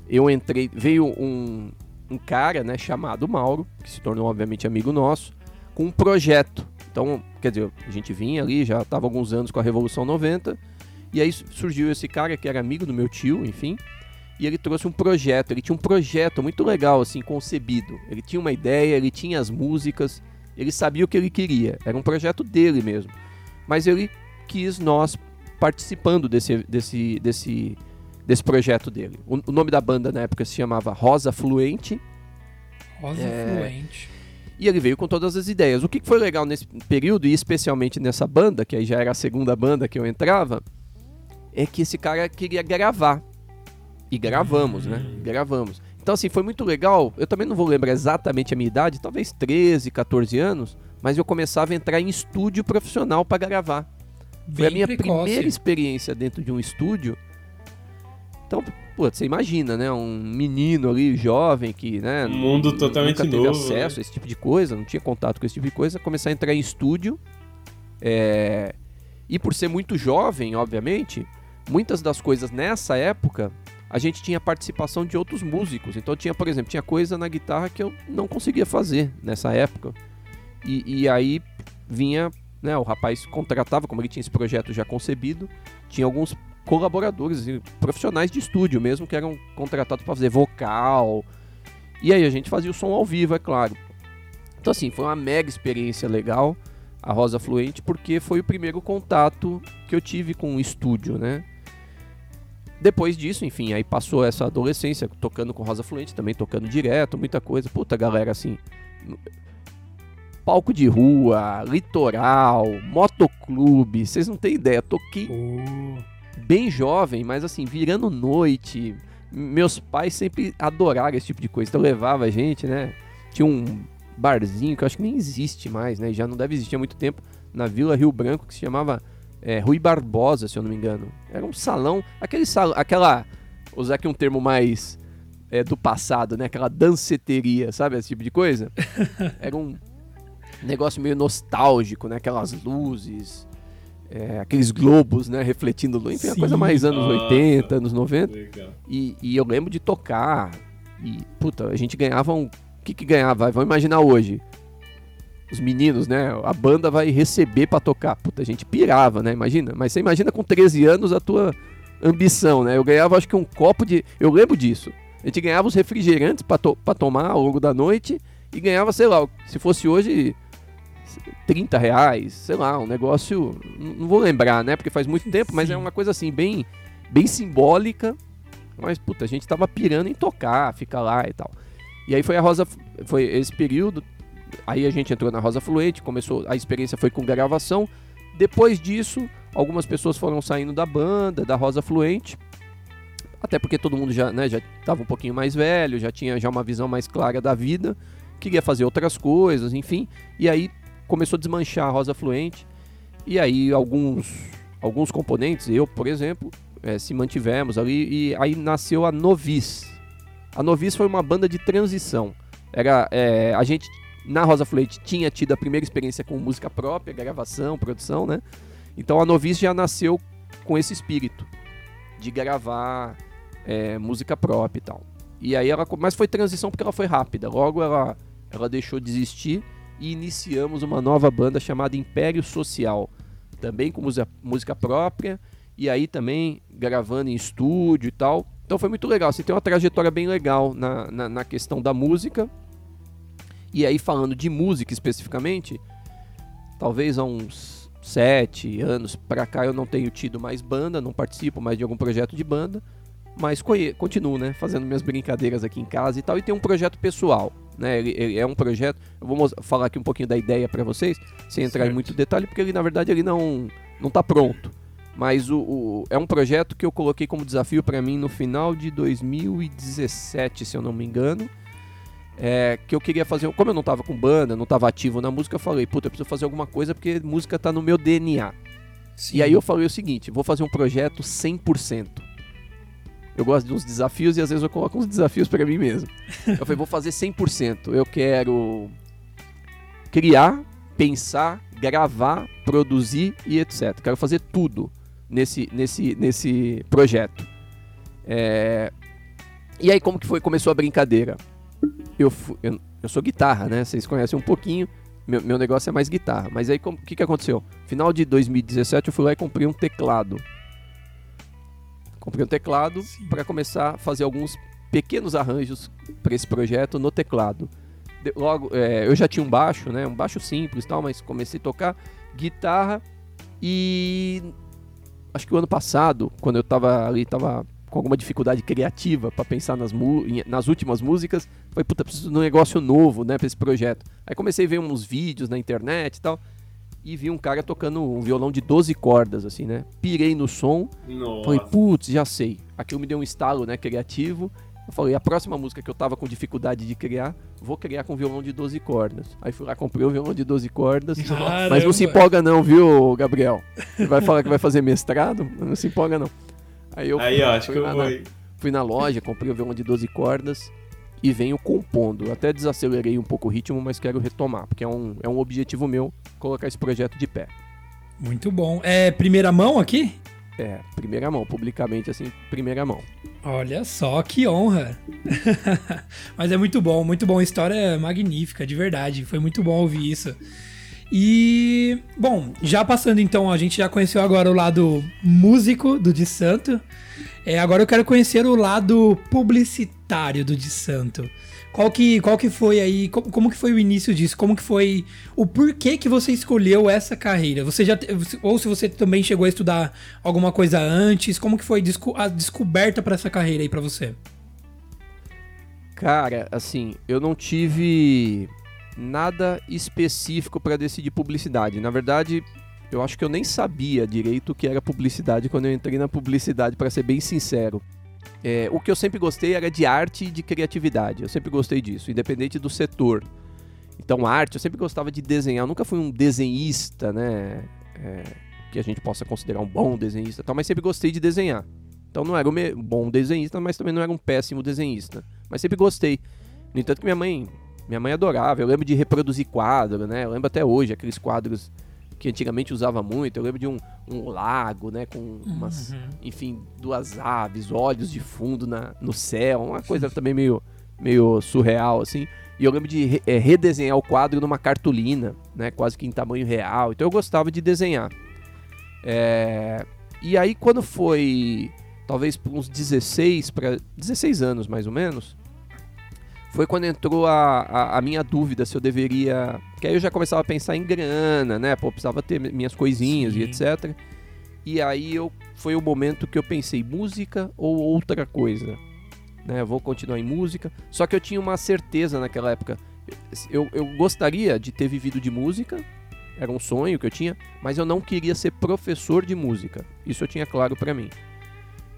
eu entrei. Veio um, um cara, né, chamado Mauro, que se tornou, obviamente, amigo nosso, com um projeto. Então, quer dizer, a gente vinha ali, já estava alguns anos com a Revolução 90 e aí surgiu esse cara que era amigo do meu tio, enfim. E ele trouxe um projeto, ele tinha um projeto muito legal, assim, concebido. Ele tinha uma ideia, ele tinha as músicas, ele sabia o que ele queria. Era um projeto dele mesmo. Mas ele quis nós participando desse, desse, desse, desse projeto dele. O, o nome da banda na época se chamava Rosa Fluente. Rosa é... Fluente. E ele veio com todas as ideias. O que foi legal nesse período, e especialmente nessa banda, que aí já era a segunda banda que eu entrava, é que esse cara queria gravar. E gravamos, né? Hum. Gravamos. Então, assim, foi muito legal. Eu também não vou lembrar exatamente a minha idade, talvez 13, 14 anos, mas eu começava a entrar em estúdio profissional para gravar. Bem foi a minha precoce. primeira experiência dentro de um estúdio. Então, pô, você imagina, né? Um menino ali, jovem, que, né? Um mundo totalmente nunca teve novo, acesso né? a esse tipo de coisa, não tinha contato com esse tipo de coisa, começar a entrar em estúdio. É... E por ser muito jovem, obviamente, muitas das coisas nessa época a gente tinha participação de outros músicos. Então tinha, por exemplo, tinha coisa na guitarra que eu não conseguia fazer nessa época. E, e aí vinha, né, o rapaz contratava, como ele tinha esse projeto já concebido, tinha alguns colaboradores profissionais de estúdio mesmo que eram contratados para fazer vocal. E aí a gente fazia o som ao vivo, é claro. Então assim, foi uma mega experiência legal a Rosa Fluente, porque foi o primeiro contato que eu tive com o estúdio, né? Depois disso, enfim, aí passou essa adolescência tocando com Rosa Fluente, também tocando direto, muita coisa. Puta, galera, assim. Palco de rua, litoral, motoclube, vocês não têm ideia. Toquei Oh. Bem jovem, mas assim, virando noite. Meus pais sempre adoraram esse tipo de coisa. Então levava a gente, né? Tinha um barzinho que eu acho que nem existe mais, né? Já não deve existir há muito tempo, na Vila Rio Branco, que se chamava é, Rui Barbosa, se eu não me engano. Era um salão, aquele salão, aquela, usar aqui um termo mais é, do passado, né? Aquela danceteria, sabe? Esse tipo de coisa. Era um negócio meio nostálgico, né? Aquelas luzes, é, aqueles globos, né? Refletindo luz. Enfim, a Sim. coisa mais anos Nossa. 80, anos 90. Legal. E, e eu lembro de tocar. E, puta, a gente ganhava um. O que que ganhava? Vamos imaginar hoje. Os meninos, né? A banda vai receber pra tocar. Puta, a gente pirava, né? Imagina. Mas você imagina com 13 anos a tua ambição, né? Eu ganhava acho que um copo de. Eu lembro disso. A gente ganhava os refrigerantes pra, to... pra tomar ao longo da noite. E ganhava, sei lá, se fosse hoje. 30 reais, sei lá, um negócio. Não vou lembrar, né? Porque faz muito tempo, mas Sim. é uma coisa assim, bem, bem simbólica. Mas, puta, a gente tava pirando em tocar, ficar lá e tal. E aí foi a Rosa. Foi esse período. Aí a gente entrou na Rosa Fluente, começou. A experiência foi com gravação. Depois disso, algumas pessoas foram saindo da banda, da Rosa Fluente. Até porque todo mundo já, né, já tava um pouquinho mais velho, já tinha já uma visão mais clara da vida, queria fazer outras coisas, enfim. E aí começou a desmanchar a Rosa Fluente. E aí alguns alguns componentes, eu, por exemplo, eh, se mantivemos ali e aí nasceu a Novice. A Novice foi uma banda de transição. Era eh, a gente na Rosa Fluente tinha tido a primeira experiência com música própria, gravação, produção, né? Então a Novice já nasceu com esse espírito de gravar eh, música própria e tal. E aí ela, mas foi transição porque ela foi rápida. Logo ela ela deixou de existir e iniciamos uma nova banda chamada Império Social, também com música, própria e aí também gravando em estúdio e tal. Então foi muito legal, assim, tem uma trajetória bem legal na, na, na questão da música. E aí falando de música especificamente, talvez há uns sete anos pra cá eu não tenho tido mais banda, não participo mais de algum projeto de banda, mas continuo, né, fazendo minhas brincadeiras aqui em casa e tal, e tem um projeto pessoal, né, ele, ele é um projeto, eu vou falar aqui um pouquinho da ideia pra vocês, sem entrar em Certo. muito detalhe, porque ele na verdade ele não, não tá pronto, mas o, o- é um projeto que eu coloquei como desafio pra mim no final de 2017, se eu não me engano, é, que eu queria fazer, como eu não tava com banda, não tava ativo na música, eu falei, puta, eu preciso fazer alguma coisa porque música tá no meu DNA. Sim. E aí eu falei o seguinte, vou fazer um projeto 100%. Eu gosto de uns desafios e às vezes eu coloco uns desafios pra mim mesmo. Eu falei, vou fazer 100%. Eu quero criar, pensar, gravar, produzir e etc. Quero fazer tudo nesse, nesse, nesse projeto. É, E aí como que foi? Começou a brincadeira. Eu, fu- eu, eu sou guitarra, né? Vocês conhecem um pouquinho. Meu, meu negócio é mais guitarra. Mas aí o que, que aconteceu? Final de 2017 eu fui lá e comprei um teclado. Comprei um teclado para começar a fazer alguns pequenos arranjos para esse projeto no teclado. De- logo, é, eu já tinha um baixo, né? Um baixo simples tal, mas comecei a tocar guitarra e acho que o ano passado, quando eu tava ali, tava com alguma dificuldade criativa para pensar nas, nas últimas músicas, falei, puta, preciso de um negócio novo, né, para esse projeto. Aí comecei a ver uns vídeos na internet e tal, e vi um cara tocando um violão de 12 cordas, assim, né? Pirei no som, Falei, Nossa. putz, já sei. Aquilo me deu um estalo, né, criativo. Eu falei, a próxima música que eu tava com dificuldade de criar, vou criar com violão de 12 cordas. Aí fui lá, comprei o violão de 12 cordas. Mas não se Caramba. empolga não, viu, Gabriel? Você vai falar que vai fazer mestrado? Não se empolga não. Aí eu Aí, ó, acho fui que eu vou. na- fui na loja, comprei o violão de 12 cordas e venho compondo. Até desacelerei um pouco o ritmo, mas quero retomar, porque é um, é um objetivo meu colocar esse projeto de pé. Muito bom. É primeira mão aqui? É, primeira mão, publicamente assim, primeira mão. Olha só que honra. Mas é muito bom, muito bom. A história é magnífica, de verdade. Foi muito bom ouvir isso. E, bom, já passando então, a gente já conheceu agora o lado músico do Di Santo. É, agora eu quero conhecer o lado publicitário do Di Santo. Qual que, qual que foi aí, como, como que foi o início disso? Como que foi o porquê que você escolheu essa carreira? Você já ou se você também chegou a estudar alguma coisa antes, como que foi a descoberta para essa carreira aí para você? Cara, assim, eu não tive nada específico para decidir publicidade. Na verdade, eu acho que eu nem sabia direito o que era publicidade quando eu entrei na publicidade, para ser bem sincero. É, o que eu sempre gostei era de arte e de criatividade. Eu sempre gostei disso, independente do setor. Então, arte, eu sempre gostava de desenhar. Eu nunca fui um desenhista, né? É, que a gente possa considerar um bom desenhista, tal, mas sempre gostei de desenhar. Então, não era um bom desenhista, mas também não era um péssimo desenhista. Mas sempre gostei. No entanto, que minha mãe, minha mãe adorava. Eu lembro de reproduzir quadro, né? Eu lembro até hoje aqueles quadros que antigamente usava muito. Eu lembro de um, um lago, né? Com umas, uhum. enfim, duas aves, olhos de fundo na, no céu. Uma coisa também meio, meio surreal, assim. E eu lembro de re, é, redesenhar o quadro numa cartolina, né? Quase que em tamanho real. Então eu gostava de desenhar. É... E aí quando foi, talvez por uns 16 para 16 anos mais ou menos, foi quando entrou a, a, a, minha dúvida se eu deveria. Que aí eu já começava a pensar em grana, né? Pô, precisava ter minhas coisinhas Sim. e etc. E aí eu foi o momento que eu pensei, música ou outra coisa. Né? Vou continuar em música. Só que eu tinha uma certeza naquela época. Eu, eu gostaria de ter vivido de música, era um sonho que eu tinha, mas eu não queria ser professor de música. Isso eu tinha claro para mim.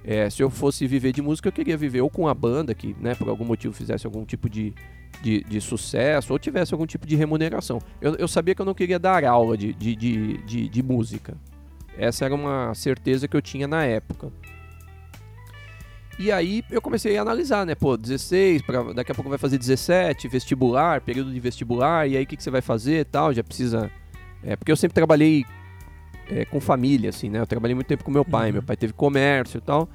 É, se eu fosse viver de música, eu queria viver ou com a banda que, né, por algum motivo fizesse algum tipo de, de, de sucesso ou tivesse algum tipo de remuneração. Eu, eu sabia que eu não queria dar aula de, de, de, de, de música. Essa era uma certeza que eu tinha na época. E aí eu comecei a analisar, né? Pô, 16, pra, daqui a pouco vai fazer 17, vestibular, período de vestibular, e aí o que, que você vai fazer tal? Já precisa. É, porque eu sempre trabalhei é, com família, assim, né? Eu trabalhei muito tempo com meu pai, uhum. meu pai teve comércio e tal.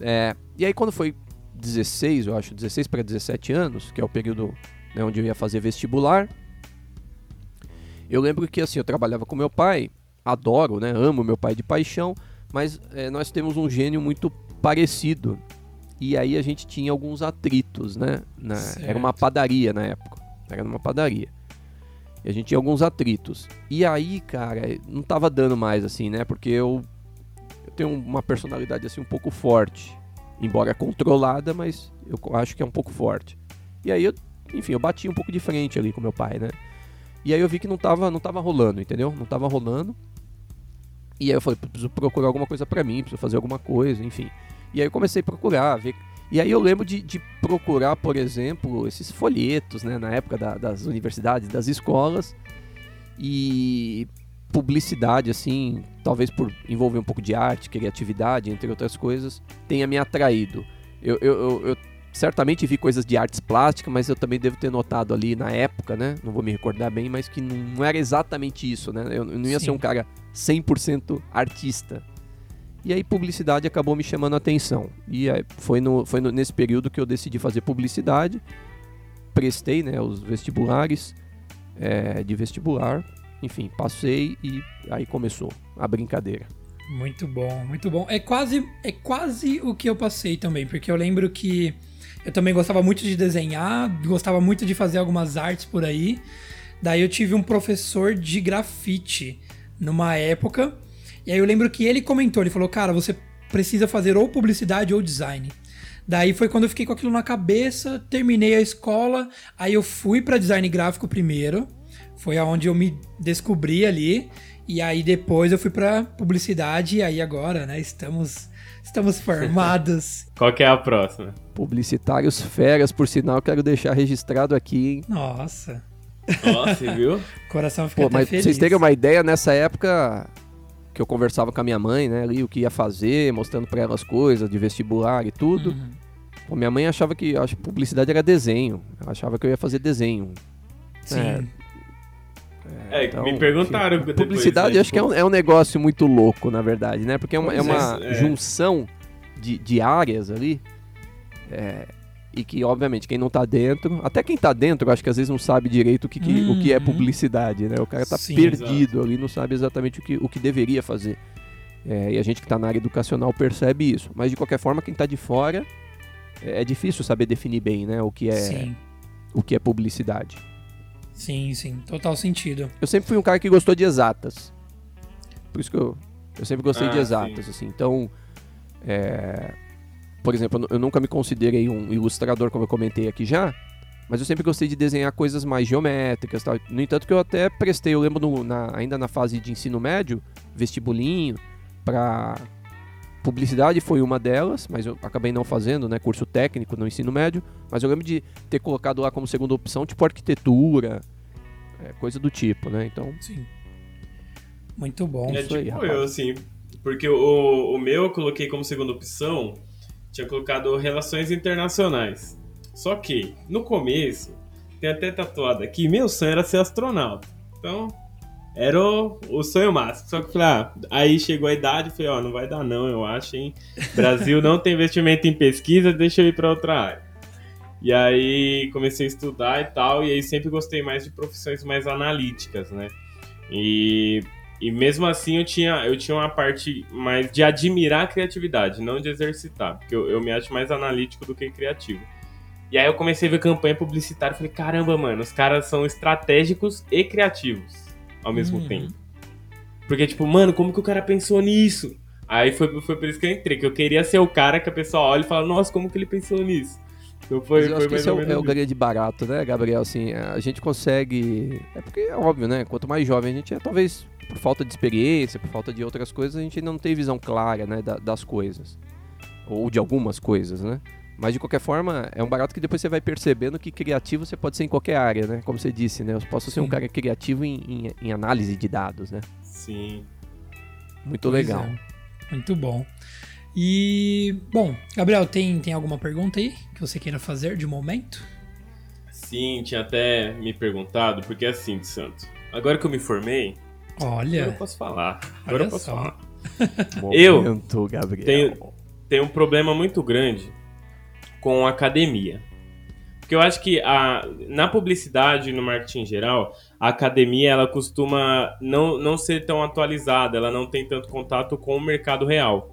É, e aí quando foi 16, eu acho, 16 para 17 anos, que é o período né, onde eu ia fazer vestibular, eu lembro que assim, eu trabalhava com meu pai, adoro, né? Amo meu pai de paixão, mas é, nós temos um gênio muito parecido. E aí a gente tinha alguns atritos, né? Na, era uma padaria na época. Era numa padaria. E a gente tinha alguns atritos. E aí, cara, não tava dando mais, assim, né? Porque eu, eu tenho uma personalidade, assim, um pouco forte. Embora controlada, mas eu acho que é um pouco forte. E aí, eu, enfim, eu bati um pouco de frente ali com meu pai, né? E aí eu vi que não tava, não tava rolando, entendeu? Não tava rolando. E aí eu falei, preciso procurar alguma coisa para mim, preciso fazer alguma coisa, enfim. E aí eu comecei a procurar, ver e aí eu lembro de, de procurar, por exemplo, esses folhetos, né, na época da, das universidades, das escolas, e publicidade, assim, talvez por envolver um pouco de arte, criatividade, entre outras coisas, tenha me atraído. Eu, eu, eu, eu certamente vi coisas de artes plásticas, mas eu também devo ter notado ali na época, né? Não vou me recordar bem, mas que não, não era exatamente isso, né? Eu, eu não ia Sim. ser um cara 100% artista. E aí publicidade acabou me chamando a atenção. E foi, no, foi no, nesse período que eu decidi fazer publicidade. Prestei né, os vestibulares é, de vestibular. Enfim, passei e aí começou a brincadeira. Muito bom, muito bom. É quase, é quase o que eu passei também, porque eu lembro que eu também gostava muito de desenhar, gostava muito de fazer algumas artes por aí. Daí eu tive um professor de grafite numa época e aí eu lembro que ele comentou, ele falou, cara, você precisa fazer ou publicidade ou design. Daí foi quando eu fiquei com aquilo na cabeça, terminei a escola, aí eu fui para design gráfico primeiro, foi aonde eu me descobri ali, e aí depois eu fui para publicidade e aí agora, né, estamos estamos formados. Qual que é a próxima? Publicitários feras, por sinal, quero deixar registrado aqui, hein? Nossa. Nossa, viu? Coração fica Pô, mas feliz. vocês terem uma ideia, nessa época que eu conversava com a minha mãe, né, ali o que ia fazer, mostrando para ela as coisas de vestibular e tudo. Uhum. Pô, minha mãe achava que acho, publicidade era desenho. Ela achava que eu ia fazer desenho. Sim. É, é, então, me perguntaram. Enfim, publicidade acho que é um, é um, negócio muito louco, na verdade, né? Porque é uma, é uma é. junção de, de áreas ali. É, e que, obviamente, quem não tá dentro, até quem tá dentro, acho que às vezes não sabe direito o que, que uhum. o que é uhum. publicidade, né? O cara tá Sim, perdido exato. ali, não sabe exatamente o que, o que deveria fazer. É, e a gente que tá na área educacional percebe isso. Mas de qualquer forma, quem tá de fora, é, é difícil saber definir bem, né? O que é. Sim. o que é publicidade. Sim, sim, total sentido. Eu sempre fui um cara que gostou de exatas. Por isso que eu, eu sempre gostei Ah, de exatas, assim. Então, é, por exemplo, eu nu- eu nunca me considerei um ilustrador, como eu comentei aqui já, mas eu sempre gostei de desenhar coisas mais geométricas, tal. No entanto, que eu até prestei, eu lembro no- na- ainda na fase de ensino médio, vestibulinho, para publicidade foi uma delas, mas eu acabei não fazendo, né, curso técnico no ensino médio, mas eu lembro de ter colocado lá como segunda opção, tipo arquitetura, é, coisa do tipo, né? Então, Sim. Muito bom. É Isso tipo aí, eu, rapaz. assim. Porque o, o meu eu coloquei como segunda opção, tinha colocado relações internacionais. Só que, no começo, tem até tatuado aqui, meu sonho era ser astronauta. Então, era o, o sonho máximo. Só que ah, aí chegou a idade e falei, ó, não vai dar não, eu acho, hein? Brasil não tem investimento em pesquisa, deixa eu ir pra outra área. E aí comecei a estudar e tal, e aí sempre gostei mais de profissões mais analíticas, né? E e mesmo assim eu tinha, eu tinha uma parte mais de admirar a criatividade, não de exercitar, porque eu, eu me acho mais analítico do que criativo. E aí eu comecei a ver campanha publicitária e falei, caramba, mano, os caras são estratégicos e criativos ao mesmo Uhum. tempo. Porque, tipo, mano, como que o cara pensou nisso? Aí foi, foi por isso que eu entrei, que eu queria ser o cara que a pessoa olha e fala, nossa, como que ele pensou nisso? Então foi, eu foi acho que esse é o, é o grande barato, né, Gabriel? Assim, a gente consegue. É porque é óbvio, né? Quanto mais jovem a gente é, talvez por falta de experiência, por falta de outras coisas, a gente ainda não tem visão clara, né, da- das coisas. Ou de algumas coisas, né? Mas de qualquer forma, é um barato que depois você vai percebendo que criativo você pode ser em qualquer área, né? Como você disse, né? Eu posso ser um Sim. cara criativo em, em- em análise de dados, né? Sim. Muito Pois legal. é. Muito bom. E, bom, Gabriel, tem, tem alguma pergunta aí que você queira fazer de momento? Sim, tinha até me perguntado, porque assim, de Santo, agora que eu me formei, agora eu Olha, posso falar. Agora Olha eu posso só. falar. É. Momento, Gabriel. tenho- Tem um problema muito grande com a academia. Porque eu acho que a, na publicidade e no marketing em geral, a academia ela costuma não, não ser tão atualizada, ela não tem tanto contato com o mercado real.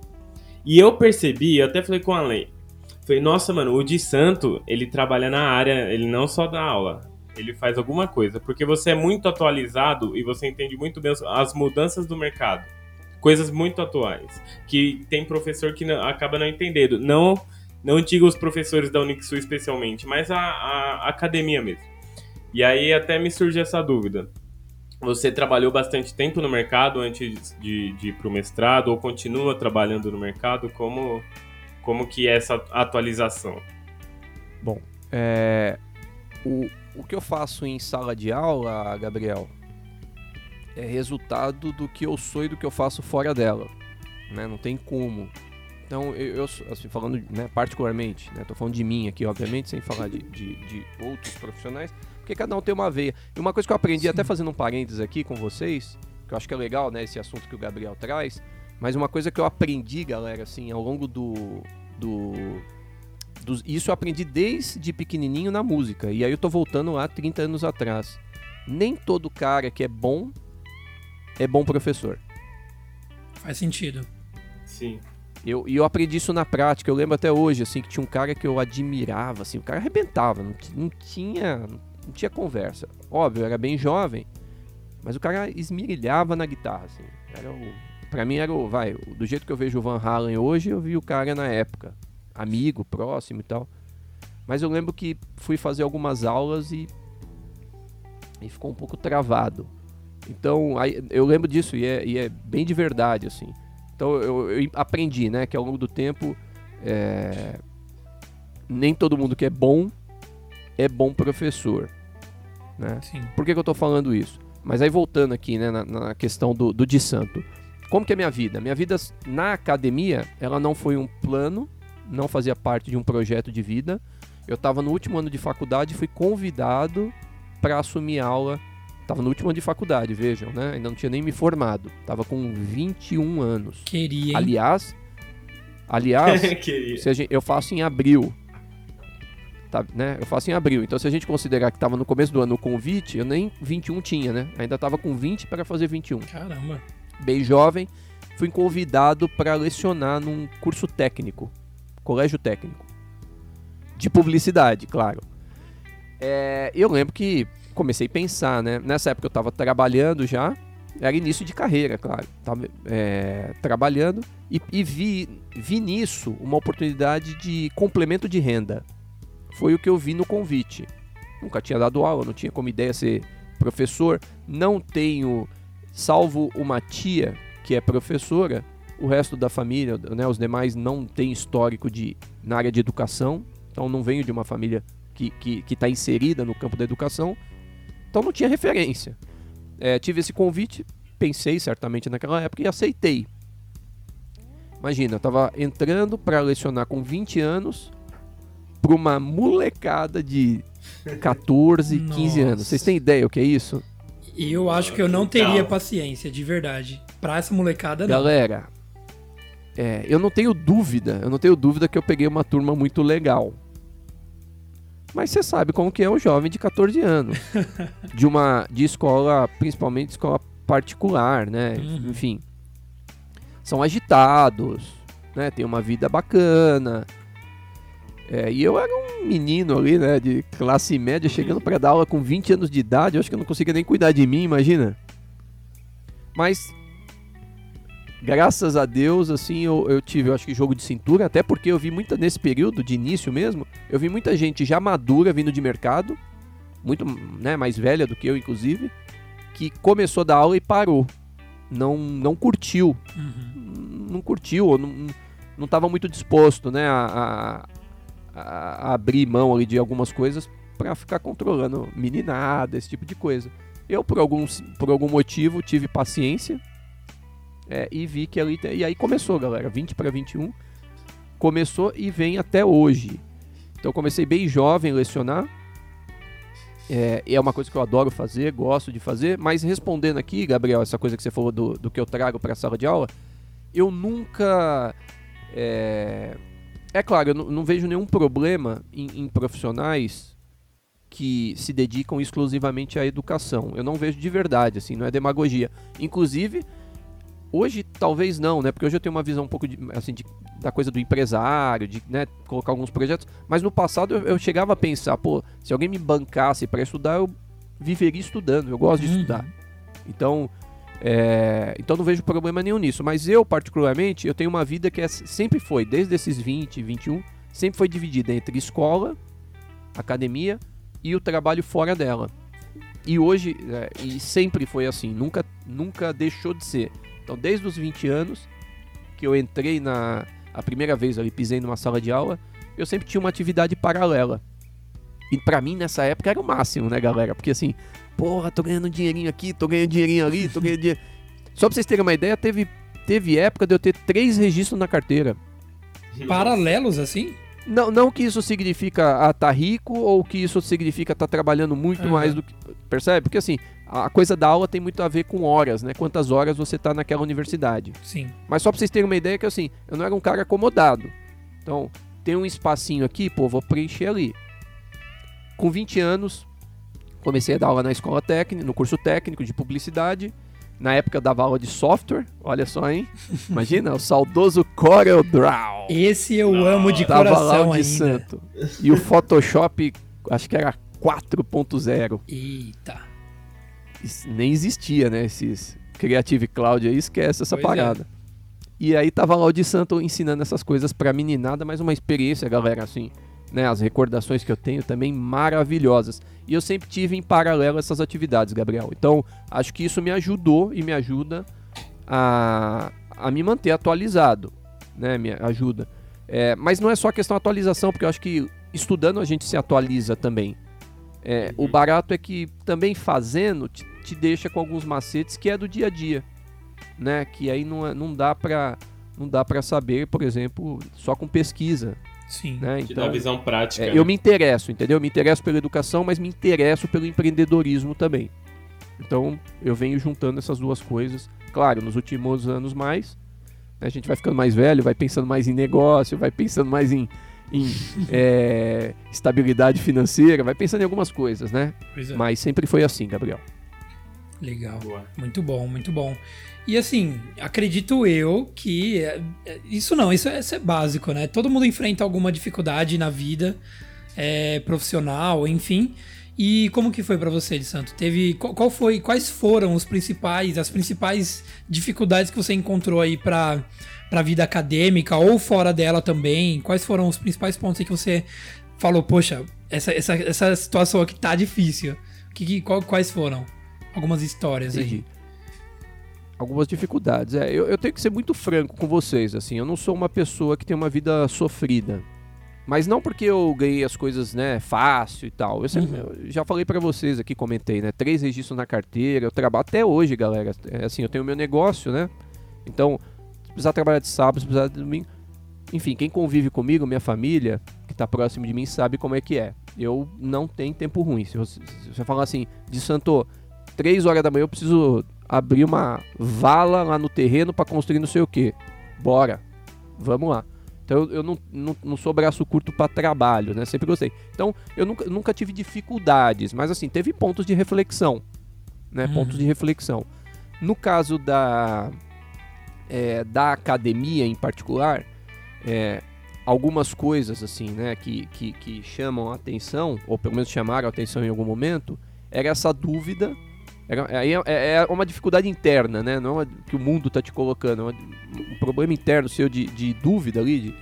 E eu percebi, eu até falei com a Len, falei, nossa, mano, o de Santo, ele trabalha na área, ele não só dá aula, ele faz alguma coisa, porque você é muito atualizado e você entende muito bem as- as mudanças do mercado. Coisas muito atuais, que tem professor que não- acaba não entendendo. Não, não digo os professores da Unixul especialmente, mas a, a academia mesmo. E aí até me surge essa dúvida. Você trabalhou bastante tempo no mercado antes de, de ir para o mestrado ou continua trabalhando no mercado? Como, como que é essa atualização? É, o, o que eu faço em sala de aula, Gabriel, é resultado do que eu sou e do que eu faço fora dela. Né? Não tem como. Então, eu, eu assim, falando né, particularmente, né? tô falando de mim aqui, obviamente, sem falar de, de, de outros profissionais, porque cada um tem uma veia. E uma coisa que eu aprendi, Sim. até fazendo um parênteses aqui com vocês, que eu acho que é legal, né, esse assunto que o Gabriel traz, mas uma coisa que eu aprendi, galera, assim, ao longo do, do dos- isso eu aprendi desde pequenininho na música. E aí eu tô voltando lá 30 anos atrás. Nem todo cara que é bom é bom professor. faz sentido. Sim. Eu, e eu aprendi isso na prática. Eu lembro até hoje, assim, que tinha um cara que eu admirava, assim, o cara arrebentava, não, não tinha, não tinha conversa. Óbvio, eu era bem jovem, mas o cara esmirilhava na guitarra, assim. Era o, pra mim era o, vai, do jeito que eu vejo o Van Halen hoje, eu vi o cara na época. Amigo, próximo e tal. Mas eu lembro que fui fazer algumas aulas e, e ficou um pouco travado. Então, aí, eu lembro disso e é, e é bem de verdade, assim. Então eu, eu aprendi, né, que ao longo do tempo é, nem todo mundo que é bom é bom professor, né? Sim. Por que, que eu tô falando isso? Mas aí voltando aqui, né, na, na questão do, do de santo. Como que é a minha vida? Minha vida na academia, ela não foi um plano, não fazia parte de um projeto de vida. Eu estava no último ano de faculdade e fui convidado para assumir aula. Tava no último ano de faculdade, vejam, né? Ainda não tinha nem me formado. Tava com 21 anos. Queria, hein? Aliás, aliás, Queria. se a gente- eu faço em abril. Tá, né? Eu faço em abril. Então, se a gente considerar que tava no começo do ano o convite, eu nem 21 tinha, né? Ainda tava com 20 para fazer 21. Caramba. Bem jovem, fui convidado para lecionar num curso técnico, colégio técnico. De publicidade, claro. É, eu lembro que comecei a pensar, né? Nessa época eu estava trabalhando já, era início de carreira, claro. Tava é, trabalhando e, e, vi, vi nisso uma oportunidade de complemento de renda. Foi o que eu vi no convite. Nunca tinha dado aula, não tinha como ideia ser professor. Não tenho, salvo uma tia que é professora, o resto da família, né, os demais não tem histórico de, na área de educação. Então não venho de uma família que está que, que tá inserida no campo da educação. Então não tinha referência. É, tive esse convite, pensei certamente naquela época e aceitei. Imagina, eu estava entrando para lecionar com 20 anos para uma molecada de 14, 15 anos. Vocês têm ideia o que é isso? Eu acho que eu não teria paciência, de verdade. Pra essa molecada, não. Galera, é, eu não tenho dúvida, eu não tenho dúvida que eu peguei uma turma muito legal. Mas você sabe como que é um jovem de 14 anos. de uma de escola, principalmente escola particular, né? Uhum. Enfim. São agitados, né? Tem uma vida bacana. É, e eu era um menino ali, né, de classe média, chegando para dar aula com 20 anos de idade, eu acho que eu não conseguia nem cuidar de mim, imagina. Mas graças a Deus, assim, eu, eu, tive, eu acho que jogo de cintura, até porque eu vi muita, nesse período de início mesmo, eu vi muita gente já madura vindo de mercado, muito né, mais velha do que eu, inclusive, que começou a dar aula e parou. Não, não curtiu. Uhum. Não curtiu, ou não, não estava muito disposto, né, a, a, abrir mão ali de algumas coisas para ficar controlando meninada, esse tipo de coisa. Eu, por algum, por algum motivo, tive paciência, é, e vi que ali. E aí começou, galera. 20 para 21. Começou e vem até hoje. Então comecei bem jovem a lecionar. É, é uma coisa que eu adoro fazer, gosto de fazer. Mas respondendo aqui, Gabriel, essa coisa que você falou do, do que eu trago para a sala de aula, eu nunca. É, é claro, eu não, não vejo nenhum problema em, em profissionais que se dedicam exclusivamente à educação. Eu não vejo de verdade, assim, não é demagogia. Inclusive, Hoje talvez não, né? Porque hoje eu tenho uma visão um pouco de, assim, de, da coisa do empresário, de né, colocar alguns projetos. Mas no passado eu, eu chegava a pensar, pô, se alguém me bancasse para estudar, eu viveria estudando. Eu gosto de uhum. estudar. Então, é, então não vejo problema nenhum nisso. Mas eu, particularmente, eu tenho uma vida que é, sempre foi, desde esses 20, 21, sempre foi dividida entre escola, academia e o trabalho fora dela. E hoje, é, e sempre foi assim, nunca, nunca deixou de ser. Então, desde os 20 anos que eu entrei na a primeira vez ali, pisei numa sala de aula, eu sempre tinha uma atividade paralela. E para mim nessa época era o máximo, né, galera? Porque assim, porra, tô ganhando dinheirinho aqui, tô ganhando dinheirinho ali, tô ganhando dinheiro. Só pra vocês terem uma ideia, teve, teve época de eu ter três registros na carteira. Paralelos assim? Não, não que isso significa ah, tá rico ou que isso significa tá trabalhando muito uhum. mais do que. Percebe? Porque assim, a coisa da aula tem muito a ver com horas, né? Quantas horas você está naquela universidade. Sim. Mas só para vocês terem uma ideia que assim, eu não era um cara acomodado. Então, tem um espacinho aqui, pô, vou preencher ali. Com 20 anos, comecei a dar aula na escola técnica, no curso técnico de publicidade. Na época eu dava aula de software, olha só, hein? Imagina, o saudoso Corel Draw. Esse eu amo de Dava coração lá de ainda. santo. E o Photoshop, acho que era 4.0. Eita nem existia, né? Esses Creative Cloud aí, esquece essa pois é. parada. É. E aí tava lá o de Santo ensinando essas coisas pra meninada, mas uma experiência, galera, assim, né? As recordações que eu tenho também maravilhosas. E eu sempre tive em paralelo essas atividades, Gabriel. Então, acho que isso me ajudou e me ajuda a, a me manter atualizado, né? Me ajuda. É, mas não é só questão atualização, porque eu acho que estudando a gente se atualiza também. É, uhum. O barato é que também fazendo te, te, deixa com alguns macetes que é do dia a dia, né? Que aí não, é, não dá para não dá para saber, por exemplo, só com pesquisa. Sim. Né? Então, dá visão prática. É, né? Eu me interesso, entendeu? Eu me interesso pela educação, mas me interesso pelo empreendedorismo também. Então eu venho juntando essas duas coisas. Claro, nos últimos anos mais, né, a gente vai ficando mais velho, vai pensando mais em negócio, vai pensando mais em em é, estabilidade financeira, vai pensando em algumas coisas, né? É. Mas sempre foi assim, Gabriel. Legal. Boa. Muito bom, muito bom. E assim, acredito eu que. É, é, isso não, isso é, isso é, básico, né? Todo mundo enfrenta alguma dificuldade na vida. é, profissional, enfim. E como que foi para você, de Santo? Teve qual foi, quais foram os principais, as principais dificuldades que você encontrou aí para para vida acadêmica ou fora dela também? Quais foram os principais pontos aí que você falou, poxa, essa, essa, essa situação aqui tá difícil? Que, que qual, quais foram? Algumas histórias Entendi. aí. Algumas dificuldades. É, eu, eu tenho que ser muito franco com vocês. Assim, eu não sou uma pessoa que tem uma vida sofrida. Mas não porque eu ganhei as coisas, né, fácil e tal. Eu, sempre, uhum. eu já falei para vocês aqui, comentei, né? Três registros na carteira, eu trabalho até hoje, galera. É, assim, eu tenho meu negócio, né? Então, se precisar trabalhar de sábado, se precisar de domingo. Enfim, quem convive comigo, minha família, que tá próximo de mim, sabe como é que é. Eu não tenho tempo ruim. Se você, se você falar assim, de Santo, três horas da manhã eu preciso abrir uma vala lá no terreno para construir não sei o que. Bora, vamos lá. Então eu não, não, não sou braço curto para trabalho, né? Sempre gostei. Então eu nunca, nunca tive dificuldades, mas assim, teve pontos de reflexão, né? Uhum. Pontos de reflexão. No caso da, é, da academia em particular, é, algumas coisas assim, né, que, que, que chamam a atenção, ou pelo menos chamaram a atenção em algum momento, era essa dúvida é, é, é, uma dificuldade interna, né? Não é que o mundo está te colocando, é um problema interno seu de, de dúvida ali, de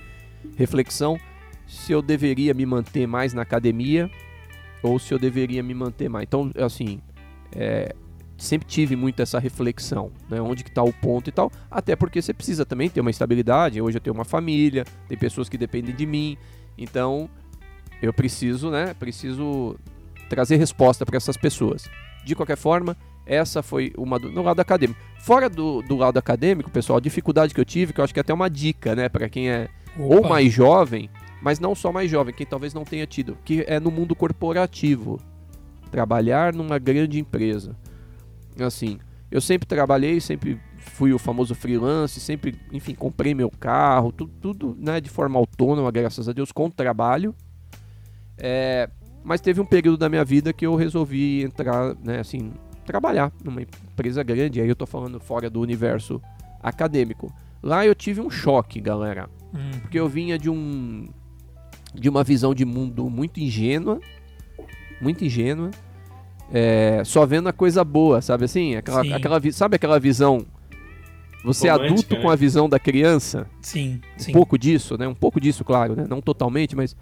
reflexão, se eu deveria me manter mais na academia ou se eu deveria me manter mais. Então, assim, é, sempre tive muito essa reflexão, né? Onde que está o ponto e tal. Até porque você precisa também ter uma estabilidade. Hoje eu tenho uma família, tem pessoas que dependem de mim. Então, eu preciso, né? Preciso trazer resposta para essas pessoas. De qualquer forma, essa foi uma do, no lado acadêmico. Fora do, do lado acadêmico, pessoal, a dificuldade que eu tive, que eu acho que é até uma dica, né, para quem é Opa. ou mais jovem, mas não só mais jovem, quem talvez não tenha tido, que é no mundo corporativo. Trabalhar numa grande empresa. Assim, eu sempre trabalhei, sempre fui o famoso freelance, sempre, enfim, comprei meu carro, tudo, tudo né, de forma autônoma, graças a Deus, com trabalho. É, mas teve um período da minha vida que eu resolvi entrar, né, assim, trabalhar numa empresa grande. Aí eu tô falando fora do universo acadêmico. Lá eu tive um choque, galera. Hum. Porque eu vinha de um de uma visão de mundo muito ingênua, muito ingênua, é, só vendo a coisa boa, sabe assim? Aquela, aquela, sabe aquela visão você é adulto né? com a visão da criança? Sim, um sim. pouco disso, né? Um pouco disso, claro, né? Não totalmente, mas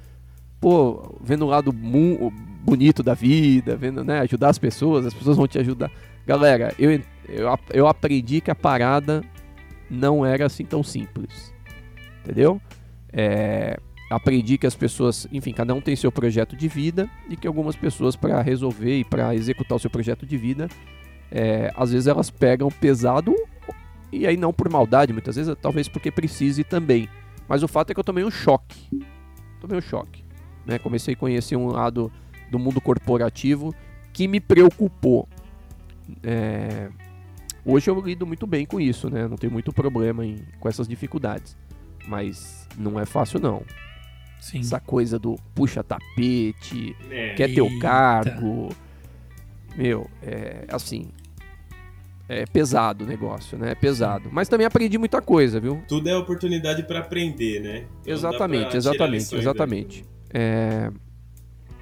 pô, vendo o lado bonito da vida, vendo, né, ajudar as pessoas, as pessoas vão te ajudar. Galera, eu, eu, eu aprendi que a parada não era assim tão simples. Entendeu? É, aprendi que as pessoas, enfim, cada um tem seu projeto de vida e que algumas pessoas, para resolver e para executar o seu projeto de vida, é, às vezes elas pegam pesado e aí não por maldade, muitas vezes, talvez porque precise também. Mas o fato é que eu tomei um choque. Tomei um choque. Né? Comecei a conhecer um lado do mundo corporativo que me preocupou. É... Hoje eu lido muito bem com isso, né? Não tenho muito problema em... com essas dificuldades. Mas não é fácil, não. Sim. Essa coisa do puxa tapete, é. quer ter o cargo. Meu, é assim. É pesado o negócio, né? É pesado. Mas também aprendi muita coisa, viu? Tudo é oportunidade para aprender, né? Então exatamente, exatamente, exatamente. É...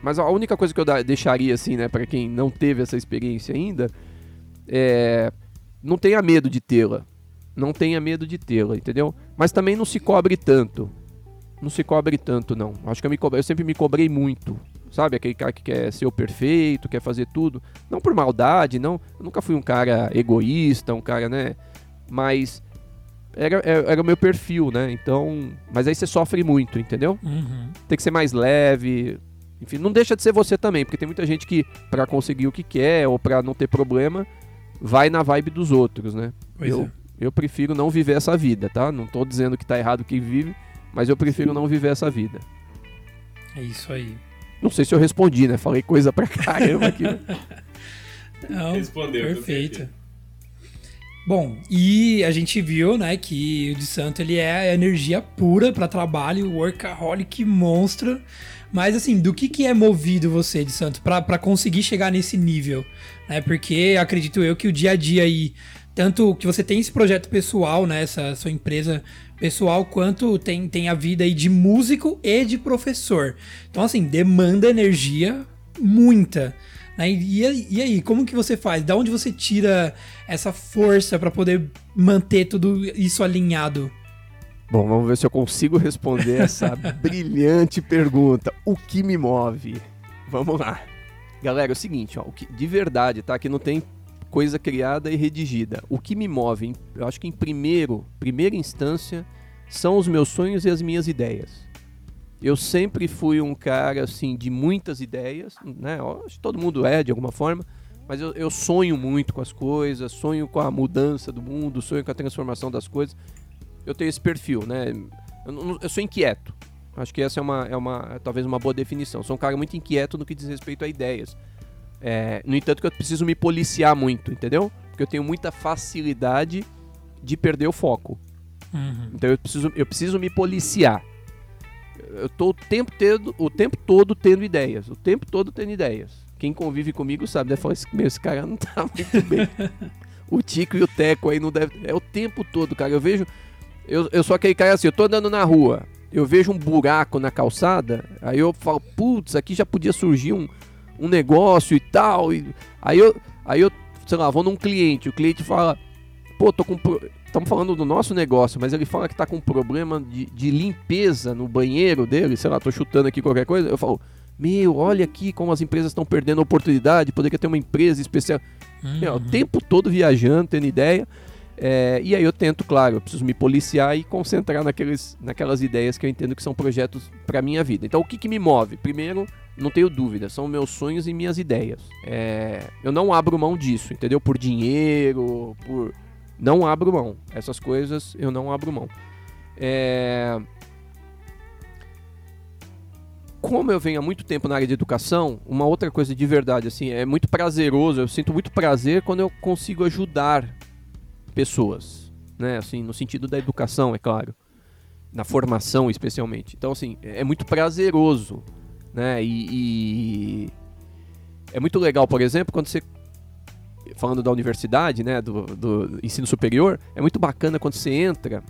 Mas a única coisa que eu deixaria, assim, né, para quem não teve essa experiência ainda, é. Não tenha medo de tê-la. Não tenha medo de tê-la, entendeu? Mas também não se cobre tanto. Não se cobre tanto, não. Acho que eu, me eu sempre me cobrei muito. Sabe? Aquele cara que quer ser o perfeito, quer fazer tudo. Não por maldade, não. Eu nunca fui um cara egoísta, um cara, né? Mas era, era o meu perfil, né? Então. Mas aí você sofre muito, entendeu? Uhum. Tem que ser mais leve. Enfim, não deixa de ser você também, porque tem muita gente que, para conseguir o que quer ou para não ter problema, vai na vibe dos outros, né? Pois eu, é. eu prefiro não viver essa vida, tá? Não tô dizendo que tá errado quem vive, mas eu prefiro não viver essa vida. É isso aí. Não sei se eu respondi, né? Falei coisa pra caramba aqui. não, Respondeu. Perfeito. Bom, e a gente viu, né, que o de Santo ele é energia pura para trabalho, workaholic monstro. Mas assim, do que, que é movido você de Santo para conseguir chegar nesse nível? Né? Porque acredito eu que o dia a dia aí tanto que você tem esse projeto pessoal, né, essa sua empresa pessoal, quanto tem, tem a vida aí de músico e de professor. Então, assim, demanda energia muita. E aí, como que você faz? Da onde você tira essa força para poder manter tudo isso alinhado? Bom, vamos ver se eu consigo responder essa brilhante pergunta. O que me move? Vamos lá. Galera, é o seguinte, ó, o que, de verdade, tá? Que não tem coisa criada e redigida. O que me move, eu acho que em primeiro, primeira instância, são os meus sonhos e as minhas ideias. Eu sempre fui um cara assim de muitas ideias, né? Acho que todo mundo é de alguma forma, mas eu, eu, sonho muito com as coisas, sonho com a mudança do mundo, sonho com a transformação das coisas. Eu tenho esse perfil, né? Eu, eu sou inquieto. Acho que essa é uma, é uma talvez uma boa definição. Sou um cara muito inquieto no que diz respeito a ideias. É, no entanto, que eu preciso me policiar muito, entendeu? Porque eu tenho muita facilidade de perder o foco. Uhum. Então eu preciso, eu preciso me policiar. Eu tô o tempo, tendo, o tempo todo tendo ideias. O tempo todo tendo ideias. Quem convive comigo sabe, deve falar, meu, esse cara não tá muito bem. o Tico e o Teco aí não deve. É o tempo todo, cara. Eu vejo. Eu, eu sou aquele cara assim, eu tô andando na rua, eu vejo um buraco na calçada, aí eu falo, putz, aqui já podia surgir um, um negócio e tal. E aí eu, aí eu, sei lá, vou num cliente, o cliente fala, pô, tô com. Estamos falando do nosso negócio, mas ele fala que tá com problema de, de limpeza no banheiro dele, sei lá, tô chutando aqui qualquer coisa. Eu falo, meu, olha aqui como as empresas estão perdendo a oportunidade, poderia ter uma empresa especial. Uhum. Meu, o tempo todo viajando, tendo ideia. É, e aí eu tento, claro, eu preciso me policiar e concentrar naqueles, naquelas ideias que eu entendo que são projetos para minha vida. Então o que, que me move? Primeiro, não tenho dúvida, são meus sonhos e minhas ideias. É, eu não abro mão disso, entendeu? Por dinheiro, por. Não abro mão. Essas coisas eu não abro mão. É... Como eu venho há muito tempo na área de educação, uma outra coisa de verdade, assim, é muito prazeroso, eu sinto muito prazer quando eu consigo ajudar pessoas, né? Assim, no sentido da educação, é claro, na formação especialmente. Então, assim, é muito prazeroso, né? E, e é muito legal, por exemplo, quando você falando da universidade, né, do, do ensino superior, é muito bacana quando você entra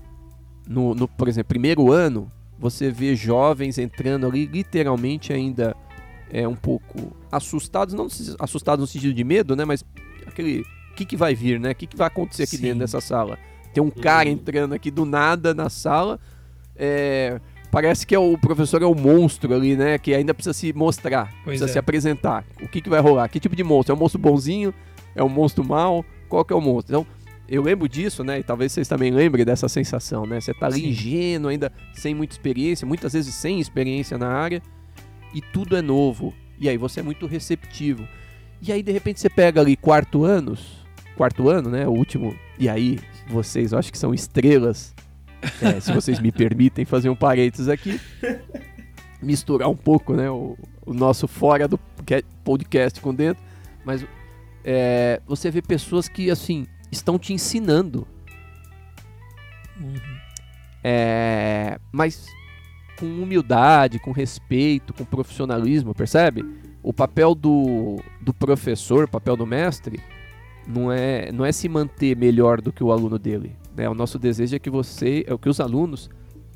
no, no, por exemplo, primeiro ano, você vê jovens entrando ali literalmente ainda é um pouco assustados, não assustados no sentido de medo, né, mas aquele o que, que vai vir, né? O que, que vai acontecer aqui Sim. dentro dessa sala? Tem um cara uhum. entrando aqui do nada na sala. É, parece que é o professor é o monstro ali, né? Que ainda precisa se mostrar, pois precisa é. se apresentar. O que, que vai rolar? Que tipo de monstro? É um monstro bonzinho? É um monstro mau? Qual que é o monstro? Então, eu lembro disso, né? E talvez vocês também lembrem dessa sensação, né? Você tá ali Sim. ingênuo, ainda sem muita experiência, muitas vezes sem experiência na área, e tudo é novo. E aí você é muito receptivo. E aí, de repente, você pega ali quarto anos, quarto ano, né? O último. E aí, vocês, eu acho que são estrelas. É, se vocês me permitem fazer um parênteses aqui. Misturar um pouco, né? O, o nosso fora do podcast com dentro. Mas é, você vê pessoas que, assim, estão te ensinando. Uhum. É, mas com humildade, com respeito, com profissionalismo, percebe? O papel do, do professor, o papel do mestre, não é, não é se manter melhor do que o aluno dele. Né? O nosso desejo é que você, é que os alunos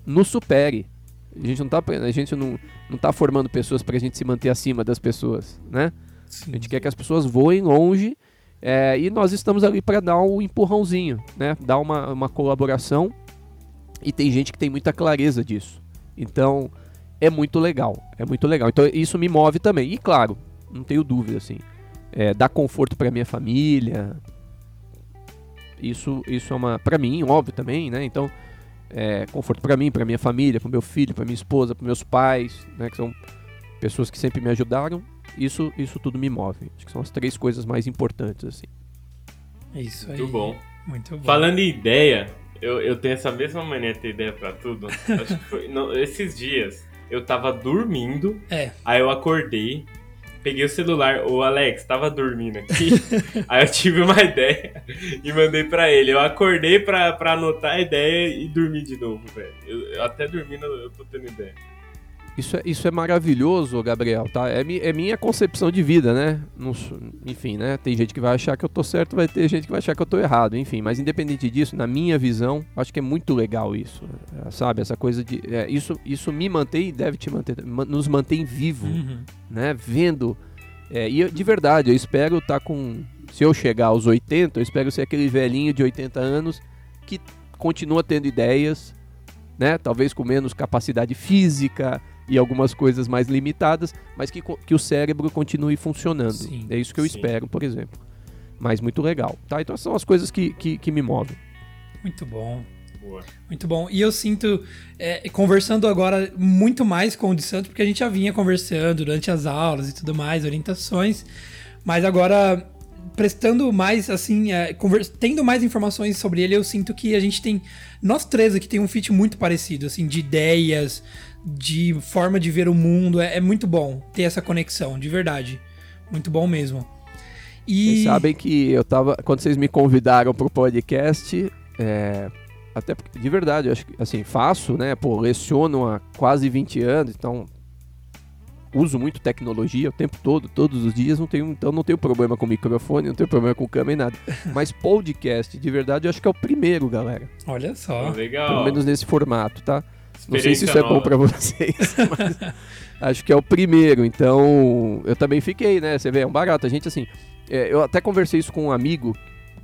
nos supere. A gente não está a gente não, não tá formando pessoas para a gente se manter acima das pessoas, né? Sim. A gente quer que as pessoas voem longe é, e nós estamos ali para dar um empurrãozinho, né? Dar uma, uma colaboração e tem gente que tem muita clareza disso. Então é muito legal, é muito legal. Então isso me move também. E claro, não tenho dúvida assim é, dar conforto para minha família. Isso, isso é uma, para mim, óbvio também, né? Então, é, conforto para mim, para minha família, para meu filho, para minha esposa, para meus pais, né? Que são pessoas que sempre me ajudaram. Isso, isso tudo me move. Acho que são as três coisas mais importantes, assim. É isso aí. Muito bom. Muito bom. Falando em ideia, eu, eu tenho essa mesma mania de ter ideia para tudo. Acho que foi, não, esses dias eu tava dormindo, é. aí eu acordei, peguei o celular, o Alex tava dormindo aqui, aí eu tive uma ideia e mandei pra ele. Eu acordei pra, pra anotar a ideia e dormi de novo, velho. Eu, eu, até dormindo eu tô tendo ideia. Isso é, isso é maravilhoso, Gabriel, tá? É, é minha concepção de vida, né? Não, enfim, né? Tem gente que vai achar que eu tô certo, vai ter gente que vai achar que eu tô errado, enfim. Mas independente disso, na minha visão, acho que é muito legal isso, é, sabe? Essa coisa de... É, isso, isso me mantém e deve te manter, nos mantém vivo, uhum. né? Vendo... É, e de verdade, eu espero estar tá com... Se eu chegar aos 80, eu espero ser aquele velhinho de 80 anos que continua tendo ideias, né? Talvez com menos capacidade física e algumas coisas mais limitadas, mas que, que o cérebro continue funcionando. Sim, é isso que eu sim. espero, por exemplo. Mas muito legal, tá? Então são as coisas que, que, que me movem. Muito bom. Boa. Muito bom. E eu sinto, é, conversando agora muito mais com o de Santos, porque a gente já vinha conversando durante as aulas e tudo mais, orientações, mas agora prestando mais, assim, é, tendo mais informações sobre ele, eu sinto que a gente tem, nós três aqui tem um fit muito parecido, assim, de ideias, de forma de ver o mundo. É, é muito bom ter essa conexão, de verdade. Muito bom mesmo. E... Vocês sabem que eu tava. Quando vocês me convidaram pro podcast, é, até porque, de verdade, eu acho que assim, faço, né? Pô, leciono há quase 20 anos, então uso muito tecnologia o tempo todo, todos os dias, não tenho, então não tenho problema com microfone, não tenho problema com câmera e nada. Mas podcast, de verdade, eu acho que é o primeiro, galera. Olha só. Legal. Pelo menos nesse formato, tá? Não sei se isso nova. é bom para vocês, mas acho que é o primeiro. Então, eu também fiquei, né? Você vê, é um barato. A gente, assim, é, eu até conversei isso com um amigo,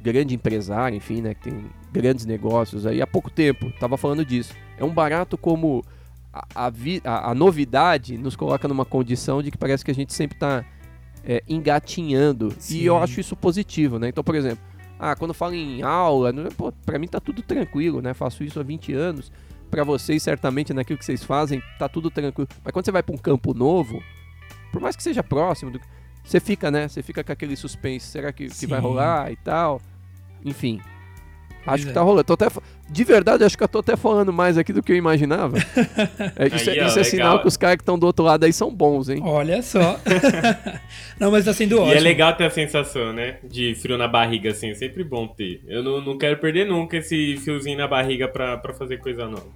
grande empresário, enfim, né? Que tem grandes negócios aí há pouco tempo. Tava falando disso. É um barato como a, a, a, a novidade nos coloca numa condição de que parece que a gente sempre tá é, engatinhando. Sim. E eu acho isso positivo, né? Então, por exemplo, ah, quando falo em aula, pô, pra mim tá tudo tranquilo, né? Faço isso há 20 anos para vocês, certamente, naquilo que vocês fazem, tá tudo tranquilo. Mas quando você vai para um campo novo, por mais que seja próximo, do... você fica, né? Você fica com aquele suspense. Será que, que vai rolar e tal? Enfim. Acho que é. tá rolando. Tô até, de verdade, acho que eu tô até falando mais aqui do que eu imaginava. É, isso, é, aí, é, isso é sinal que os caras que estão do outro lado aí são bons, hein? Olha só. não, mas tá sendo ótimo. E é legal ter a sensação, né? De frio na barriga, assim. É sempre bom ter. Eu não, não quero perder nunca esse fiozinho na barriga pra, pra fazer coisa nova.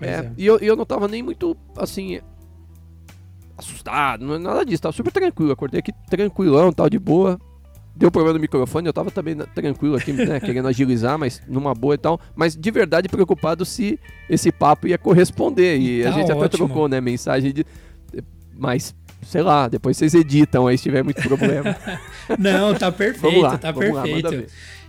É, é, E eu, eu não tava nem muito, assim, assustado, nada disso. Tava super tranquilo. Acordei aqui tranquilão, tal, de boa deu problema no microfone, eu tava também tranquilo aqui, né, querendo agilizar, mas numa boa e tal, mas de verdade preocupado se esse papo ia corresponder, e tá a gente ótimo. até trocou, né, mensagem de... Mas, sei lá, depois vocês editam aí se tiver muito problema. Não, tá perfeito, lá, tá perfeito. Lá,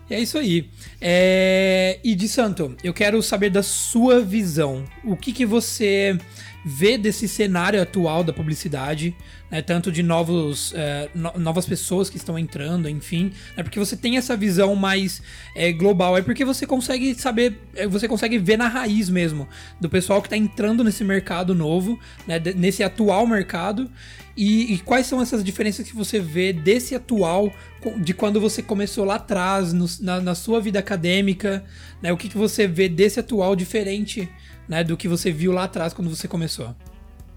e é isso aí. É... E de Santo, eu quero saber da sua visão. O que que você vê desse cenário atual da publicidade, né, tanto de novos, é, no, novas pessoas que estão entrando, enfim, é porque você tem essa visão mais é, global, é porque você consegue saber, é, você consegue ver na raiz mesmo do pessoal que está entrando nesse mercado novo, né, nesse atual mercado, e, e, quais são essas diferenças que você vê desse atual, de quando você começou lá atrás, no, na, na, sua vida acadêmica, né, o que, que você vê desse atual diferente né, do que você viu lá atrás quando você começou.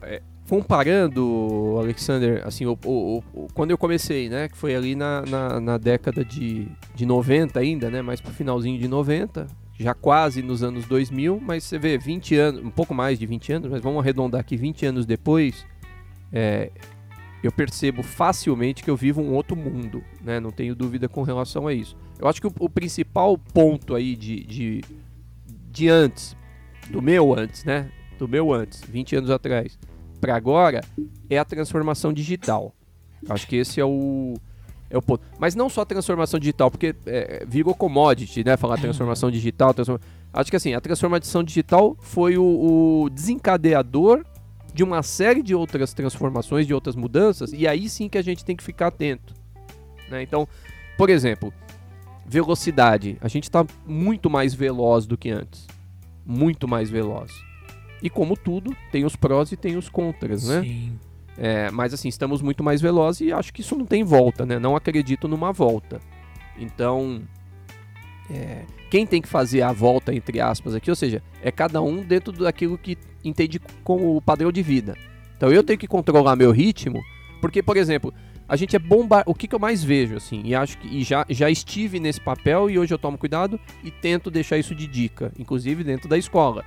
É, comparando, Alexander, assim, o, o, o, quando eu comecei, né, que foi ali na, na, na, década de, de 90 ainda, né, mais pro finalzinho de 90, já quase nos anos 2000, mas você vê 20 anos, um pouco mais de 20 anos, mas vamos arredondar aqui 20 anos depois, é, eu percebo facilmente que eu vivo um outro mundo, né, não tenho dúvida com relação a isso. Eu acho que o, o principal ponto aí de, de, de antes do meu antes, né? Do meu antes, 20 anos atrás, para agora, é a transformação digital. Acho que esse é o, é o ponto. Mas não só a transformação digital, porque é, virou commodity, né? Falar transformação digital. Transform... Acho que assim, a transformação digital foi o, o, desencadeador de uma série de outras transformações, de outras mudanças, e aí sim que a gente tem que ficar atento. Né? Então, por exemplo, velocidade. A gente está muito mais veloz do que antes muito mais veloz. E como tudo, tem os prós e tem os contras, né? Sim. É, mas assim, estamos muito mais velozes e acho que isso não tem volta, né? Não acredito numa volta. Então, é, quem tem que fazer a volta, entre aspas, aqui, ou seja, é cada um dentro daquilo que entende como o padrão de vida. Então eu tenho que controlar meu ritmo, porque, por exemplo, a gente é bomba. O que, que eu mais vejo, assim, e acho que e já, já estive nesse papel e hoje eu tomo cuidado e tento deixar isso de dica, inclusive dentro da escola.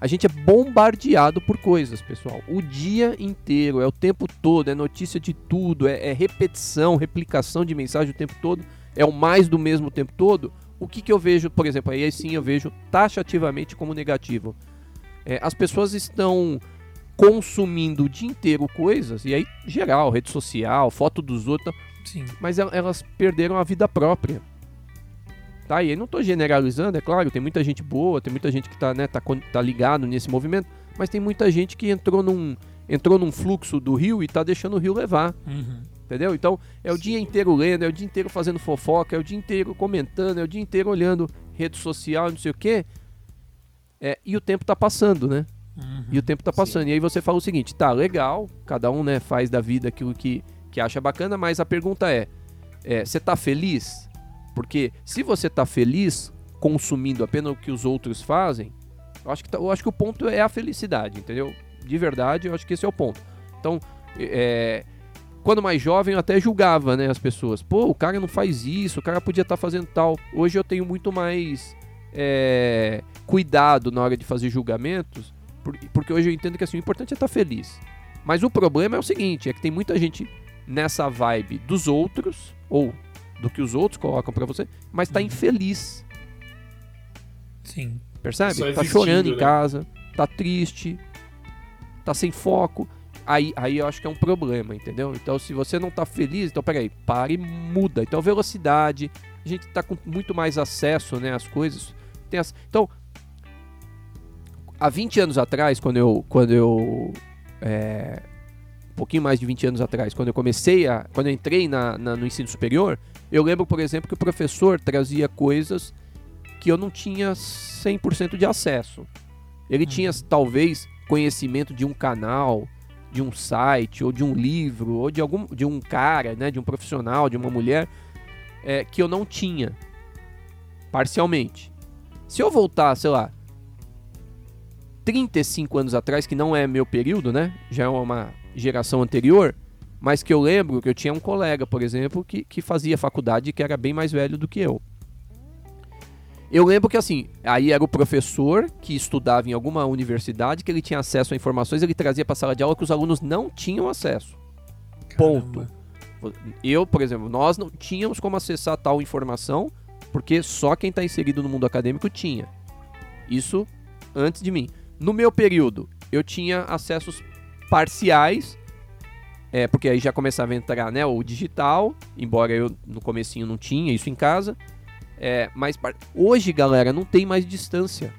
A gente é bombardeado por coisas, pessoal. O dia inteiro, é o tempo todo, é notícia de tudo, é, é repetição, replicação de mensagem o tempo todo, é o mais do mesmo o tempo todo. O que, que eu vejo, por exemplo, aí sim eu vejo taxativamente como negativo. É, as pessoas estão consumindo o dia inteiro coisas, e aí geral, rede social, foto dos outros, Sim. mas el- elas perderam a vida própria. Tá? E aí não tô generalizando, é claro, tem muita gente boa, tem muita gente que tá, né, tá, tá ligado nesse movimento, mas tem muita gente que entrou num, entrou num fluxo do rio e tá deixando o rio levar. Uhum. Entendeu? Então é o dia inteiro lendo, é o dia inteiro fazendo fofoca, é o dia inteiro comentando, é o dia inteiro olhando rede social, não sei o quê. É, e o tempo tá passando, né? Uhum. E o tempo tá passando. E aí você fala o seguinte, tá, legal, cada um né, faz da vida aquilo que, que acha bacana, mas a pergunta é, é, você tá feliz? Porque se você tá feliz consumindo apenas o que os outros fazem, eu acho que, tá- eu acho que o ponto é a felicidade, entendeu? De verdade, eu acho que esse é o ponto. Então, é, quando mais jovem eu até julgava né, as pessoas. Pô, o cara não faz isso, o cara podia estar fazendo tal. Hoje eu tenho muito mais é, cuidado na hora de fazer julgamentos, por- porque hoje eu entendo que assim, o importante é estar feliz. Mas o problema é o seguinte, é que tem muita gente nessa vibe dos outros, ou do que os outros colocam pra você, mas tá infeliz, Sim. percebe? Tá chorando em né? casa, tá triste, tá sem foco. Aí, aí eu acho que é um problema, entendeu? Então, se você não tá feliz, então peraí, para e muda. Então, velocidade, a gente tá com muito mais acesso, né, às coisas. Tem as... Então, há 20 anos atrás, quando eu, quando eu é, um pouquinho mais de 20 anos atrás, quando eu comecei a, quando eu entrei na, na- no ensino superior, eu lembro, por exemplo, que o professor trazia coisas que eu não tinha 100% de acesso. Ele tinha talvez conhecimento de um canal, de um site, ou de um livro, ou de algum de um cara, né, de um profissional, de uma mulher, é, que eu não tinha, parcialmente. Se eu voltar, sei lá, 35 anos atrás, que não é meu período, né? Já é uma geração anterior, mas que eu lembro que eu tinha um colega, por exemplo, que, que fazia faculdade e que era bem mais velho do que eu. Eu lembro que assim, aí era o professor que estudava em alguma universidade, que ele tinha acesso a informações, ele trazia para a sala de aula que os alunos não tinham acesso. Ponto. Caramba. Eu, por exemplo, nós não tínhamos como acessar tal informação, porque só quem está inserido no mundo acadêmico tinha. Isso antes de mim. No meu período, eu tinha acessos parciais, é, porque aí já começava a entrar né, o digital, embora eu no comecinho não tinha isso em casa. É, mas hoje, galera, não tem mais distância.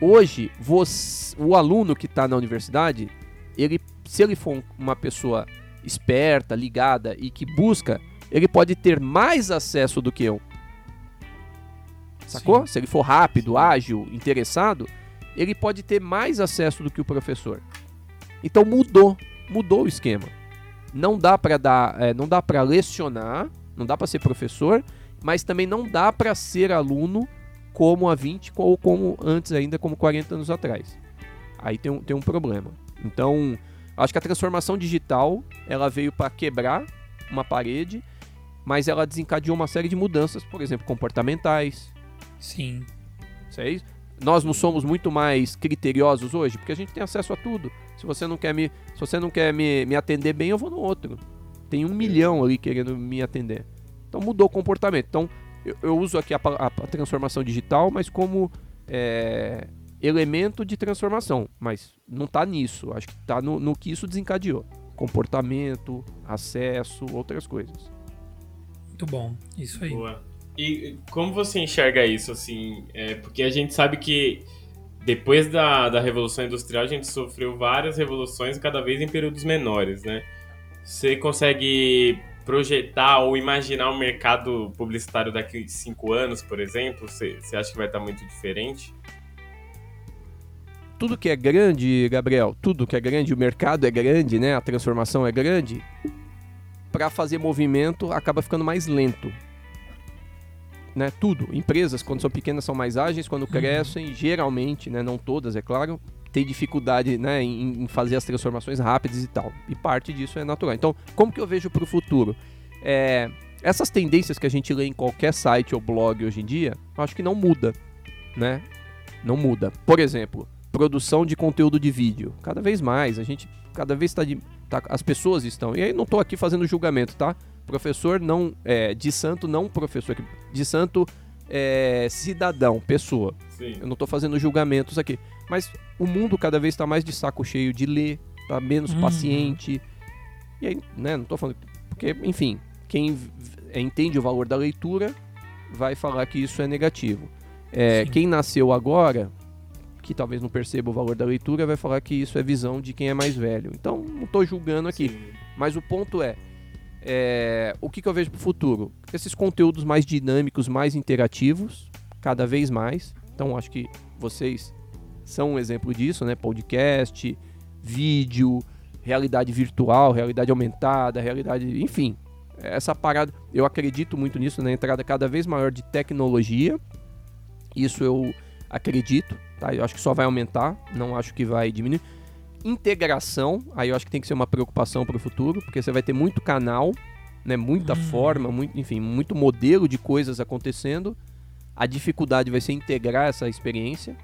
Hoje, você- o aluno que está na universidade, ele, se ele for um- uma pessoa esperta, ligada e que busca, ele pode ter mais acesso do que eu. Sacou? Sim. Se ele for rápido, ágil, interessado, ele pode ter mais acesso do que o professor. Então mudou, mudou o esquema. Não dá para dar, é, não dá para lecionar, não dá para ser professor, mas também não dá para ser aluno como há 20 ou como antes ainda, como 40 anos atrás. Aí tem um, tem um problema. Então, acho que a transformação digital, ela veio para quebrar uma parede, mas ela desencadeou uma série de mudanças, por exemplo, comportamentais, Sim. Vocês? Nós não somos muito mais criteriosos hoje, porque a gente tem acesso a tudo. Se você não quer me, se você não quer me, me atender bem, eu vou no outro. Tem um milhão ali querendo me atender. Então mudou o comportamento. Então eu, eu uso aqui a, a- a transformação digital, mas como é, elemento de transformação. Mas não está nisso. Acho que está no, no que isso desencadeou. Comportamento, acesso, outras coisas. Muito bom. Isso aí. Boa. E como você enxerga isso, assim? É, porque a gente sabe que depois da, da Revolução Industrial a gente sofreu várias revoluções, cada vez em períodos menores, né? Você consegue projetar ou imaginar o mercado publicitário daqui cinco anos, por exemplo? Você, você acha que vai estar muito diferente? tudo que é grande, Gabriel, tudo que é grande, o mercado é grande, né? A transformação é grande. Para fazer movimento acaba ficando mais lento. Né? Tudo. Empresas, quando são pequenas, são mais ágeis, quando crescem, geralmente, né? não todas, é claro, tem dificuldade né? em, em fazer as transformações rápidas e tal. E parte disso é natural. Então, como que eu vejo para o futuro? É, essas tendências que a gente lê em qualquer site ou blog hoje em dia, eu acho que não muda, né? Não muda. Por exemplo, produção de conteúdo de vídeo. Cada vez mais, a gente cada vez está de. Tá, as pessoas estão. E aí não estou aqui fazendo julgamento, tá? Professor não. É, de santo, não professor. De santo é, cidadão, pessoa. Sim. Eu não estou fazendo julgamentos aqui. Mas o mundo cada vez está mais de saco cheio de ler, tá menos uhum. paciente. E aí, né, não estou falando. Porque, enfim, quem entende o valor da leitura vai falar que isso é negativo. É, quem nasceu agora, que talvez não perceba o valor da leitura, vai falar que isso é visão de quem é mais velho. Então, não estou julgando aqui. Sim. Mas o ponto é, é o que, que eu vejo para o futuro? Esses conteúdos mais dinâmicos, mais interativos, cada vez mais. Então, acho que vocês são um exemplo disso, né? Podcast, vídeo, realidade virtual, realidade aumentada, realidade, enfim, essa parada, eu acredito muito nisso, na entrada cada vez maior de tecnologia. Isso eu acredito, tá? Eu acho que só vai aumentar, não acho que vai diminuir. Integração, aí eu acho que tem que ser uma preocupação para o futuro, porque você vai ter muito canal, né? Muita hum. forma, muito, enfim, muito modelo de coisas acontecendo. A dificuldade vai ser integrar essa experiência.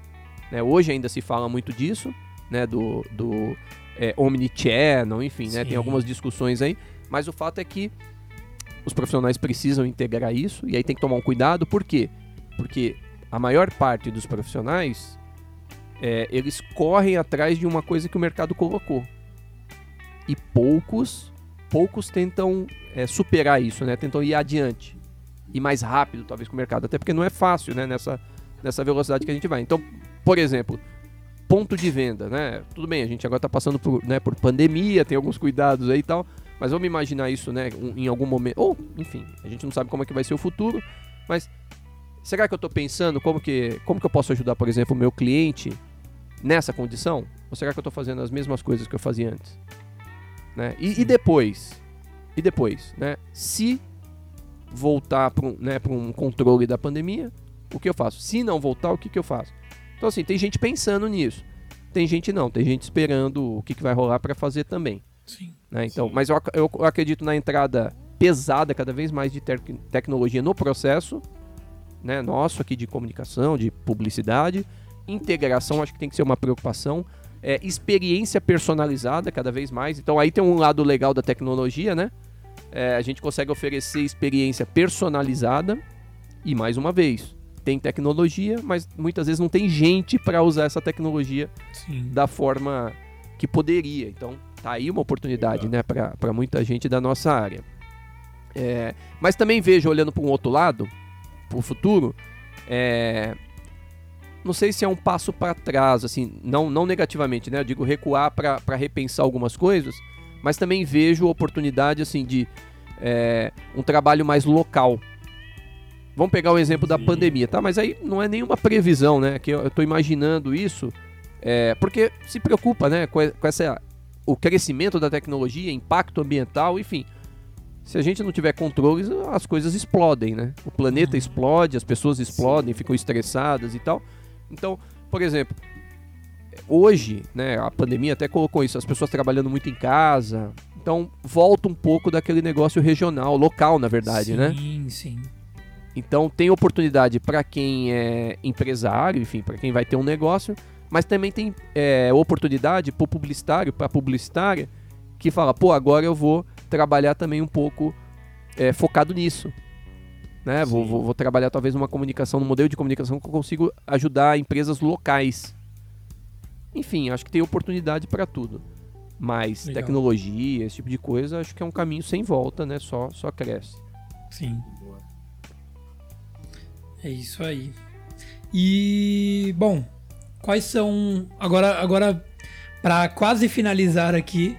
Né? Hoje ainda se fala muito disso, né? Do, do é, omnichannel, enfim, né? Tem algumas discussões aí. Mas o fato é que os profissionais precisam integrar isso e aí tem que tomar um cuidado, por quê? Porque a maior parte dos profissionais é, eles correm atrás de uma coisa que o mercado colocou e poucos poucos tentam é, superar isso, né? Tentam ir adiante e mais rápido, talvez, com o mercado, até porque não é fácil, né? Nessa nessa velocidade que a gente vai. Então, por exemplo, ponto de venda, né? Tudo bem, a gente agora está passando por, né, por pandemia, tem alguns cuidados aí e tal, mas vamos imaginar isso, né, em algum momento. Ou, enfim, a gente não sabe como é que vai ser o futuro, mas será que eu estou pensando como que, como que eu posso ajudar, por exemplo, o meu cliente nessa condição? Ou será que eu estou fazendo as mesmas coisas que eu fazia antes? Né? E, e depois? E depois, né? Se voltar para um, né, um controle da pandemia, o que eu faço? Se não voltar, o que, que eu faço? Então, assim, tem gente pensando nisso. Tem gente não, tem gente esperando o que, que vai rolar para fazer também. Sim. Né? Então, Sim. Mas eu, eu, acredito na entrada pesada cada vez mais de te tecnologia no processo, né, nosso aqui de comunicação, de publicidade, integração, acho que tem que ser uma preocupação, é, experiência personalizada cada vez mais. Então aí tem um lado legal da tecnologia, né? É, a gente consegue oferecer experiência personalizada e mais uma vez tem tecnologia, mas muitas vezes não tem gente para usar essa tecnologia Sim. da forma que poderia. Então tá aí uma oportunidade, né, para muita gente da nossa área. É, mas também vejo, olhando para um outro lado, para o futuro, é, não sei se é um passo para trás, assim, não, não negativamente, né? Eu digo recuar para repensar algumas coisas, mas também vejo oportunidade, assim, de é, um trabalho mais local. Vamos pegar o exemplo Sim. da pandemia, tá? Mas aí não é nenhuma previsão, né? Que eu estou imaginando isso, é, porque se preocupa, né? Com, com essa o crescimento da tecnologia, impacto ambiental, enfim. Se a gente não tiver controles, as coisas explodem, né? O planeta uhum. explode, as pessoas explodem, ficam estressadas e tal. Então, por exemplo, hoje, né, a pandemia até colocou isso, as pessoas trabalhando muito em casa. Então, volta um pouco daquele negócio regional, local, na verdade, sim, né? Sim, sim. Então, tem oportunidade para quem é empresário, enfim, para quem vai ter um negócio, mas também tem é, oportunidade para o publicitário, para a publicitária, que fala, pô, agora eu vou trabalhar também um pouco é, focado nisso. Né? Vou, vou, vou, trabalhar talvez numa comunicação, num modelo de comunicação que eu consigo ajudar empresas locais. Enfim, acho que tem oportunidade para tudo. Mas Legal. tecnologia, esse tipo de coisa, acho que é um caminho sem volta, né? Só, só cresce. Sim. É isso aí. E, bom, quais são. Agora, agora para quase finalizar aqui,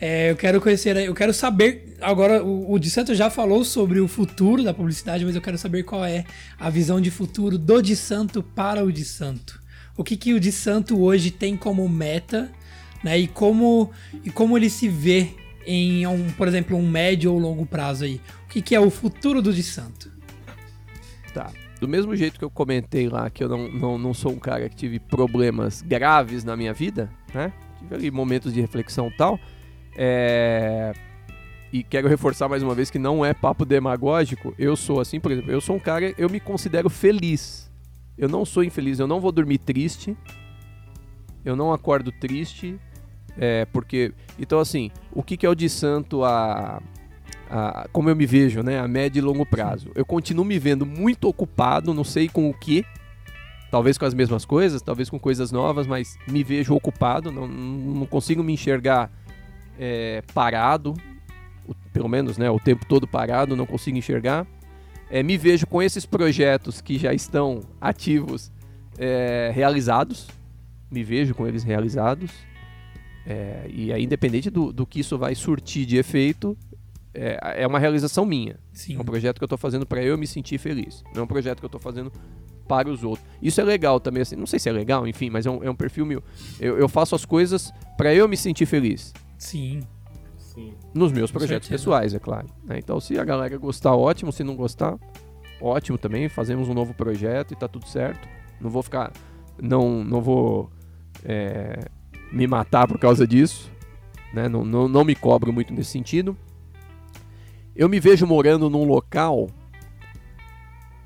é, eu quero conhecer, eu quero saber. Agora, o, o Di Santo já falou sobre o futuro da publicidade, mas eu quero saber qual é a visão de futuro do Di Santo para o Di Santo. O que, que o Di Santo hoje tem como meta, né? E como, e como ele se vê em, um, por exemplo, um médio ou longo prazo aí. O que, que é o futuro do Di Santo? Tá do mesmo jeito que eu comentei lá que eu não, não, não sou um cara que tive problemas graves na minha vida, né? Tive ali momentos de reflexão e tal. É... E quero reforçar mais uma vez que não é papo demagógico. Eu sou assim, por exemplo, eu sou um cara, eu me considero feliz. Eu não sou infeliz, eu não vou dormir triste. Eu não acordo triste. É, porque. Então, assim, o que, que é o de santo a, a. Como eu me vejo, né? A médio e longo prazo. Eu continuo me vendo muito ocupado, não sei com o que. Talvez com as mesmas coisas, talvez com coisas novas, mas me vejo ocupado, não, não consigo me enxergar é, parado, pelo menos né, o tempo todo parado, não consigo enxergar. É, me vejo com esses projetos que já estão ativos é, realizados, me vejo com eles realizados. É, e aí, independente do, do que isso vai surtir de efeito, é, é uma realização minha. Sim. É um projeto que eu estou fazendo para eu me sentir feliz. Não é um projeto que eu estou fazendo para os outros. Isso é legal também, assim, não sei se é legal, enfim, mas é um, é um perfil meu. Eu, eu faço as coisas para eu me sentir feliz. Sim. Sim. Nos meus projetos pessoais, é claro. né? Então, se a galera gostar, ótimo. Se não gostar, ótimo também. Fazemos um novo projeto e tá tudo certo. Não vou ficar. Não, não vou é, me matar por causa disso. Né? Não, não, não me cobro muito nesse sentido. Eu me vejo morando num local.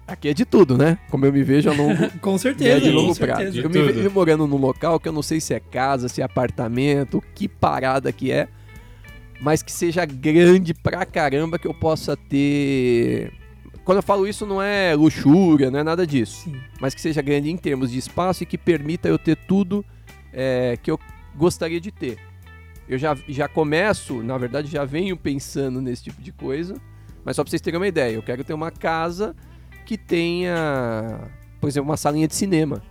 Aqui é de tudo, né? Como eu me vejo a longo, Com é certeza. de longo com prazo. certeza. Eu De me tudo. vejo morando num local que eu não sei se é casa, se é apartamento, que parada que é, mas que seja grande pra caramba que eu possa ter. Quando eu falo isso, não é luxúria, não é nada disso, Sim. mas que seja grande em termos de espaço e que permita eu ter tudo é, que eu gostaria de ter. Eu já, já começo, na verdade, já venho pensando nesse tipo de coisa, mas só pra vocês terem uma ideia, eu quero ter uma casa que tenha, por exemplo, uma salinha de cinema.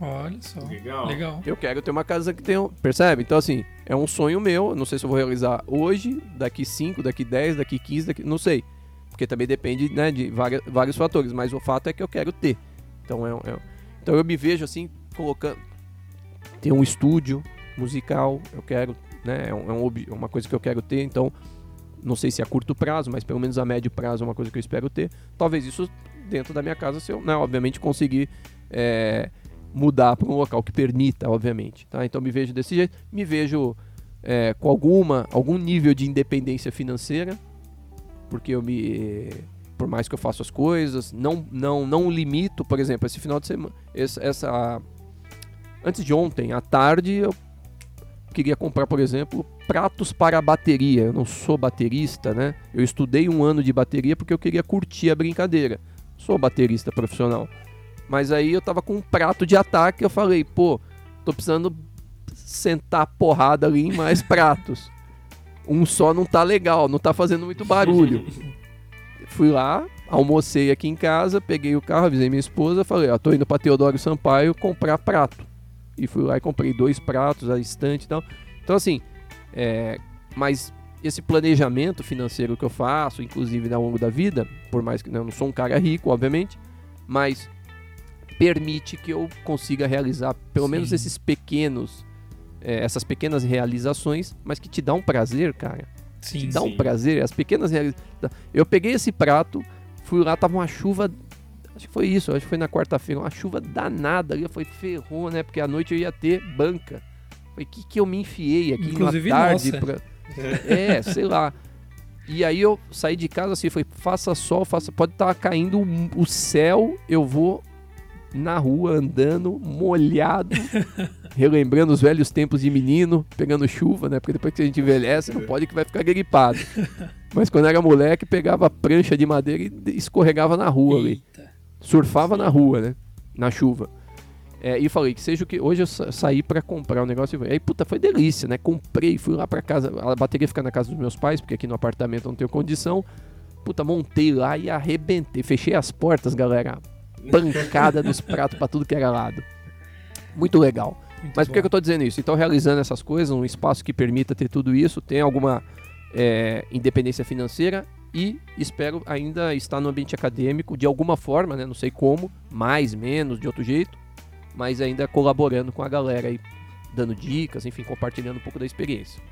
Olha só. Legal. Legal. Eu quero ter uma casa que tenha. Percebe? Então, assim, é um sonho meu. Não sei se eu vou realizar hoje, daqui 5, daqui 10, daqui 15, daqui. Não sei. Porque também depende né, de várias, vários fatores. Mas o fato é que eu quero ter. Então, é, é então eu me vejo assim, colocando. Ter um estúdio musical. Eu quero. Né, é, um, é um uma coisa que eu quero ter. Então, não sei se a curto prazo, mas pelo menos a médio prazo é uma coisa que eu espero ter. Talvez isso dentro da minha casa, se eu, né, obviamente, conseguir. é, mudar para um local que permita, obviamente. Tá? Então me vejo desse jeito, me vejo é, com alguma algum nível de independência financeira, porque eu me por mais que eu faça as coisas, não não não limito, por exemplo, esse final de semana, essa, essa antes de ontem à tarde eu queria comprar, por exemplo, pratos para bateria. Eu não sou baterista, né? Eu estudei um ano de bateria porque eu queria curtir a brincadeira. Sou baterista profissional. Mas aí eu tava com um prato de ataque, eu falei, pô, tô precisando sentar porrada ali em mais pratos. Um só não tá legal, não tá fazendo muito barulho. Fui lá, almocei aqui em casa, peguei o carro, avisei minha esposa, falei, ó, tô indo pra Teodoro Sampaio comprar prato. E fui lá e comprei dois pratos, a estante e tal. Então assim, é, mas esse planejamento financeiro que eu faço, inclusive ao longo da vida, por mais que né, eu não sou um cara rico, obviamente, mas permite que eu consiga realizar pelo Sim. menos esses pequenos, é, essas pequenas realizações, mas que te dá um prazer, cara. Sim. Dá um Sim. prazer, as pequenas realizações. Eu peguei esse prato, fui lá, tava uma chuva. Acho que foi isso, acho que foi na quarta-feira, uma chuva danada ali. Eu falei, ferrou, né? Porque à noite eu ia ter banca. Falei, que que eu me enfiei aqui Inclusive, na tarde? nossa. Pra... É, sei lá. E aí eu saí de casa assim, falei, faça sol, faça. Pode estar caindo o- céu, eu vou na rua andando, molhado, relembrando os velhos tempos de menino, pegando chuva, né? Porque depois que a gente envelhece, não pode que vai ficar gripado. Mas quando era moleque, pegava prancha de madeira e escorregava na rua ali Eita. surfava na rua, né? Na chuva. É, e falei que seja o que. Hoje eu sa- saí pra comprar um negócio. E aí, puta, foi delícia, né? Comprei, fui lá pra casa. A bateria fica na casa dos meus pais, porque aqui no apartamento eu não tenho condição. Puta, montei lá e arrebentei. Fechei as portas, galera. Pancada dos pratos pra tudo que era lado. Muito legal. Muito Mas por que, que eu tô dizendo isso? Então, realizando essas coisas, um espaço que permita ter tudo isso, tem alguma é, independência financeira e espero ainda estar no ambiente acadêmico de alguma forma, né? Não sei como, mais, menos, de outro jeito, mas ainda colaborando com a galera aí, dando dicas, enfim, compartilhando um pouco da experiência.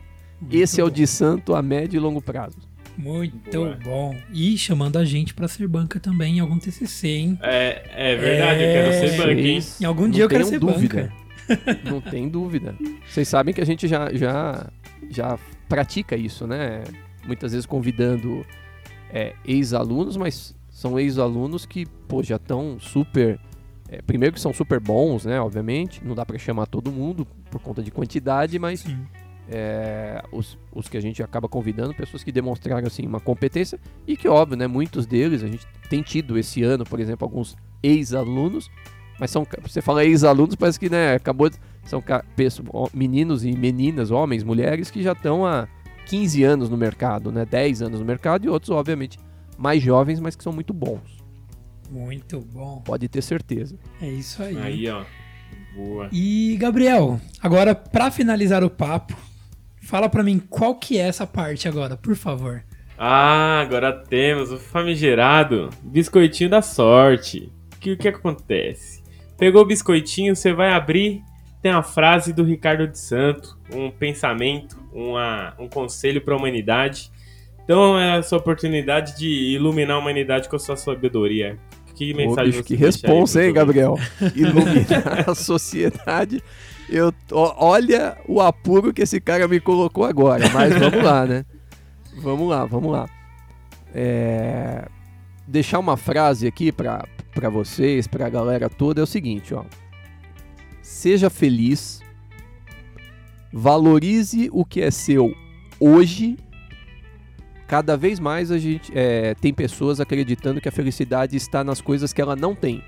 Muito Esse é o de santo a médio e longo prazo. Muito Boa. bom. E chamando a gente pra ser banca também em algum TCC, hein? É, é verdade, eu quero ser É. banco, hein? Em algum não dia eu quero ser dúvida. banca. Não tem dúvida. Vocês sabem que a gente já, já, já pratica isso, né? Muitas vezes convidando é, ex-alunos, mas são ex-alunos que pô, já estão super É, primeiro que são super bons, né? Obviamente, não dá para chamar todo mundo por conta de quantidade, mas é, os, os que a gente acaba convidando, pessoas que demonstraram assim uma competência e que óbvio, né? Muitos deles a gente tem tido esse ano, por exemplo, alguns ex-alunos, mas são você fala ex-alunos parece que né acabou de, são meninos e meninas, homens, mulheres que já estão há 15 anos no mercado, né? 10 anos no mercado e outros obviamente mais jovens, mas que são muito bons. Muito bom. Pode ter certeza. É isso aí. Aí, ó. Boa. E, Gabriel, agora para finalizar o papo, fala para mim qual que é essa parte agora, por favor. Ah, agora temos o famigerado biscoitinho da sorte. Que o que acontece? Pegou o biscoitinho, você vai abrir, tem a frase do Ricardo de Santo, um pensamento, uma, um conselho para a humanidade. Então é a sua oportunidade de iluminar a humanidade com a sua sabedoria. Que mensagem Ô, bicho, Que responsa, hein, Gabriel? Iluminar a sociedade. Eu, olha o apuro que esse cara me colocou agora. Mas vamos lá, né? Vamos lá, vamos lá. É... Deixar uma frase aqui para vocês, para a galera toda, é o seguinte, ó. Seja feliz, valorize o que é seu hoje cada vez mais a gente é, tem pessoas acreditando que a felicidade está nas coisas que ela não tem.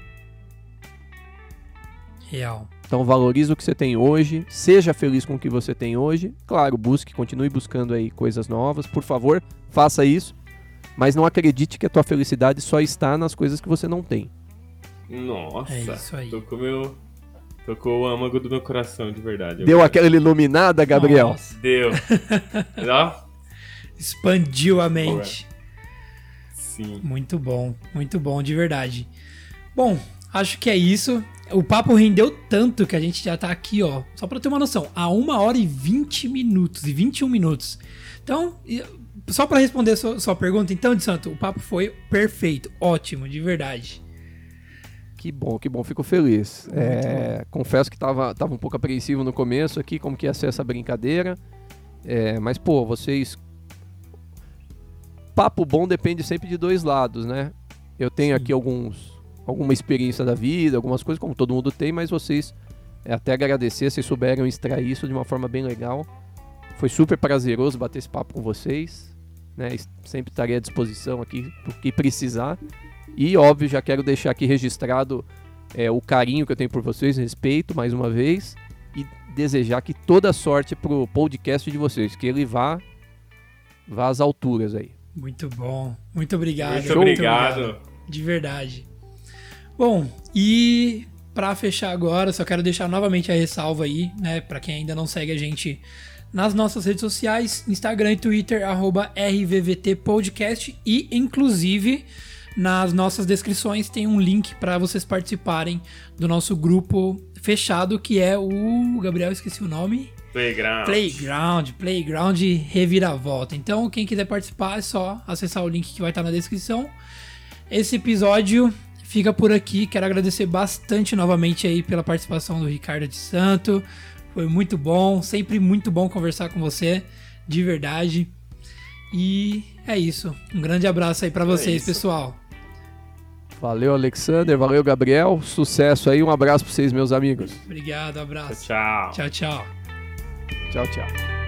Real. Então valorize o que você tem hoje, seja feliz com o que você tem hoje. Claro, busque, continue buscando aí coisas novas, por favor, faça isso. Mas não acredite que a tua felicidade só está nas coisas que você não tem. Nossa, é isso aí. Tocou meu, Tocou o âmago do meu coração, de verdade. Deu aquela iluminada, Gabriel? Nossa. Deu. Ó, expandiu a mente. Sim. Muito bom, muito bom, de verdade. Bom, acho que é isso. O papo rendeu tanto que a gente já tá aqui, ó. Só pra ter uma noção, a 1 hora e 20 minutos, e 21 minutos. Então, só para responder a sua, sua, pergunta, então, de Santo, o papo foi perfeito, ótimo, de verdade. Que bom, que bom, fico feliz. É, confesso que tava, tava um pouco apreensivo no começo aqui, como que ia ser essa brincadeira. É, mas, pô, vocês papo bom depende sempre de dois lados, né? Eu tenho Sim. aqui alguns alguma experiência da vida, algumas coisas como todo mundo tem, mas vocês é até agradecer, vocês souberam extrair isso de uma forma bem legal. Foi super prazeroso bater esse papo com vocês, né? Sempre estarei à disposição aqui o que precisar. E óbvio, já quero deixar aqui registrado é, o carinho que eu tenho por vocês, respeito mais uma vez e desejar que toda sorte pro podcast de vocês, que ele vá vá às alturas aí. Muito bom. Muito obrigado. Muito, obrigado. Muito obrigado. De verdade. Bom, e para fechar agora, só quero deixar novamente a ressalva aí, né, para quem ainda não segue a gente nas nossas redes sociais, Instagram e Twitter, arroba RVVTPodcast e, inclusive, nas nossas descrições tem um link para vocês participarem do nosso grupo fechado, que é o... Gabriel, esqueci o nome. Playground. Playground, Playground Reviravolta. Então, quem quiser participar é só acessar o link que vai estar na descrição. Esse episódio fica por aqui. Quero agradecer bastante novamente aí pela participação do Ricardo de Santo. Foi muito bom, sempre muito bom conversar com você, de verdade. E é isso. Um grande abraço aí para é vocês, é pessoal. Valeu, Alexander. Valeu, Gabriel. Sucesso aí. Um abraço para vocês, meus amigos. Obrigado, abraço. Tchau, tchau. Tchau, tchau. Tchau, tchau.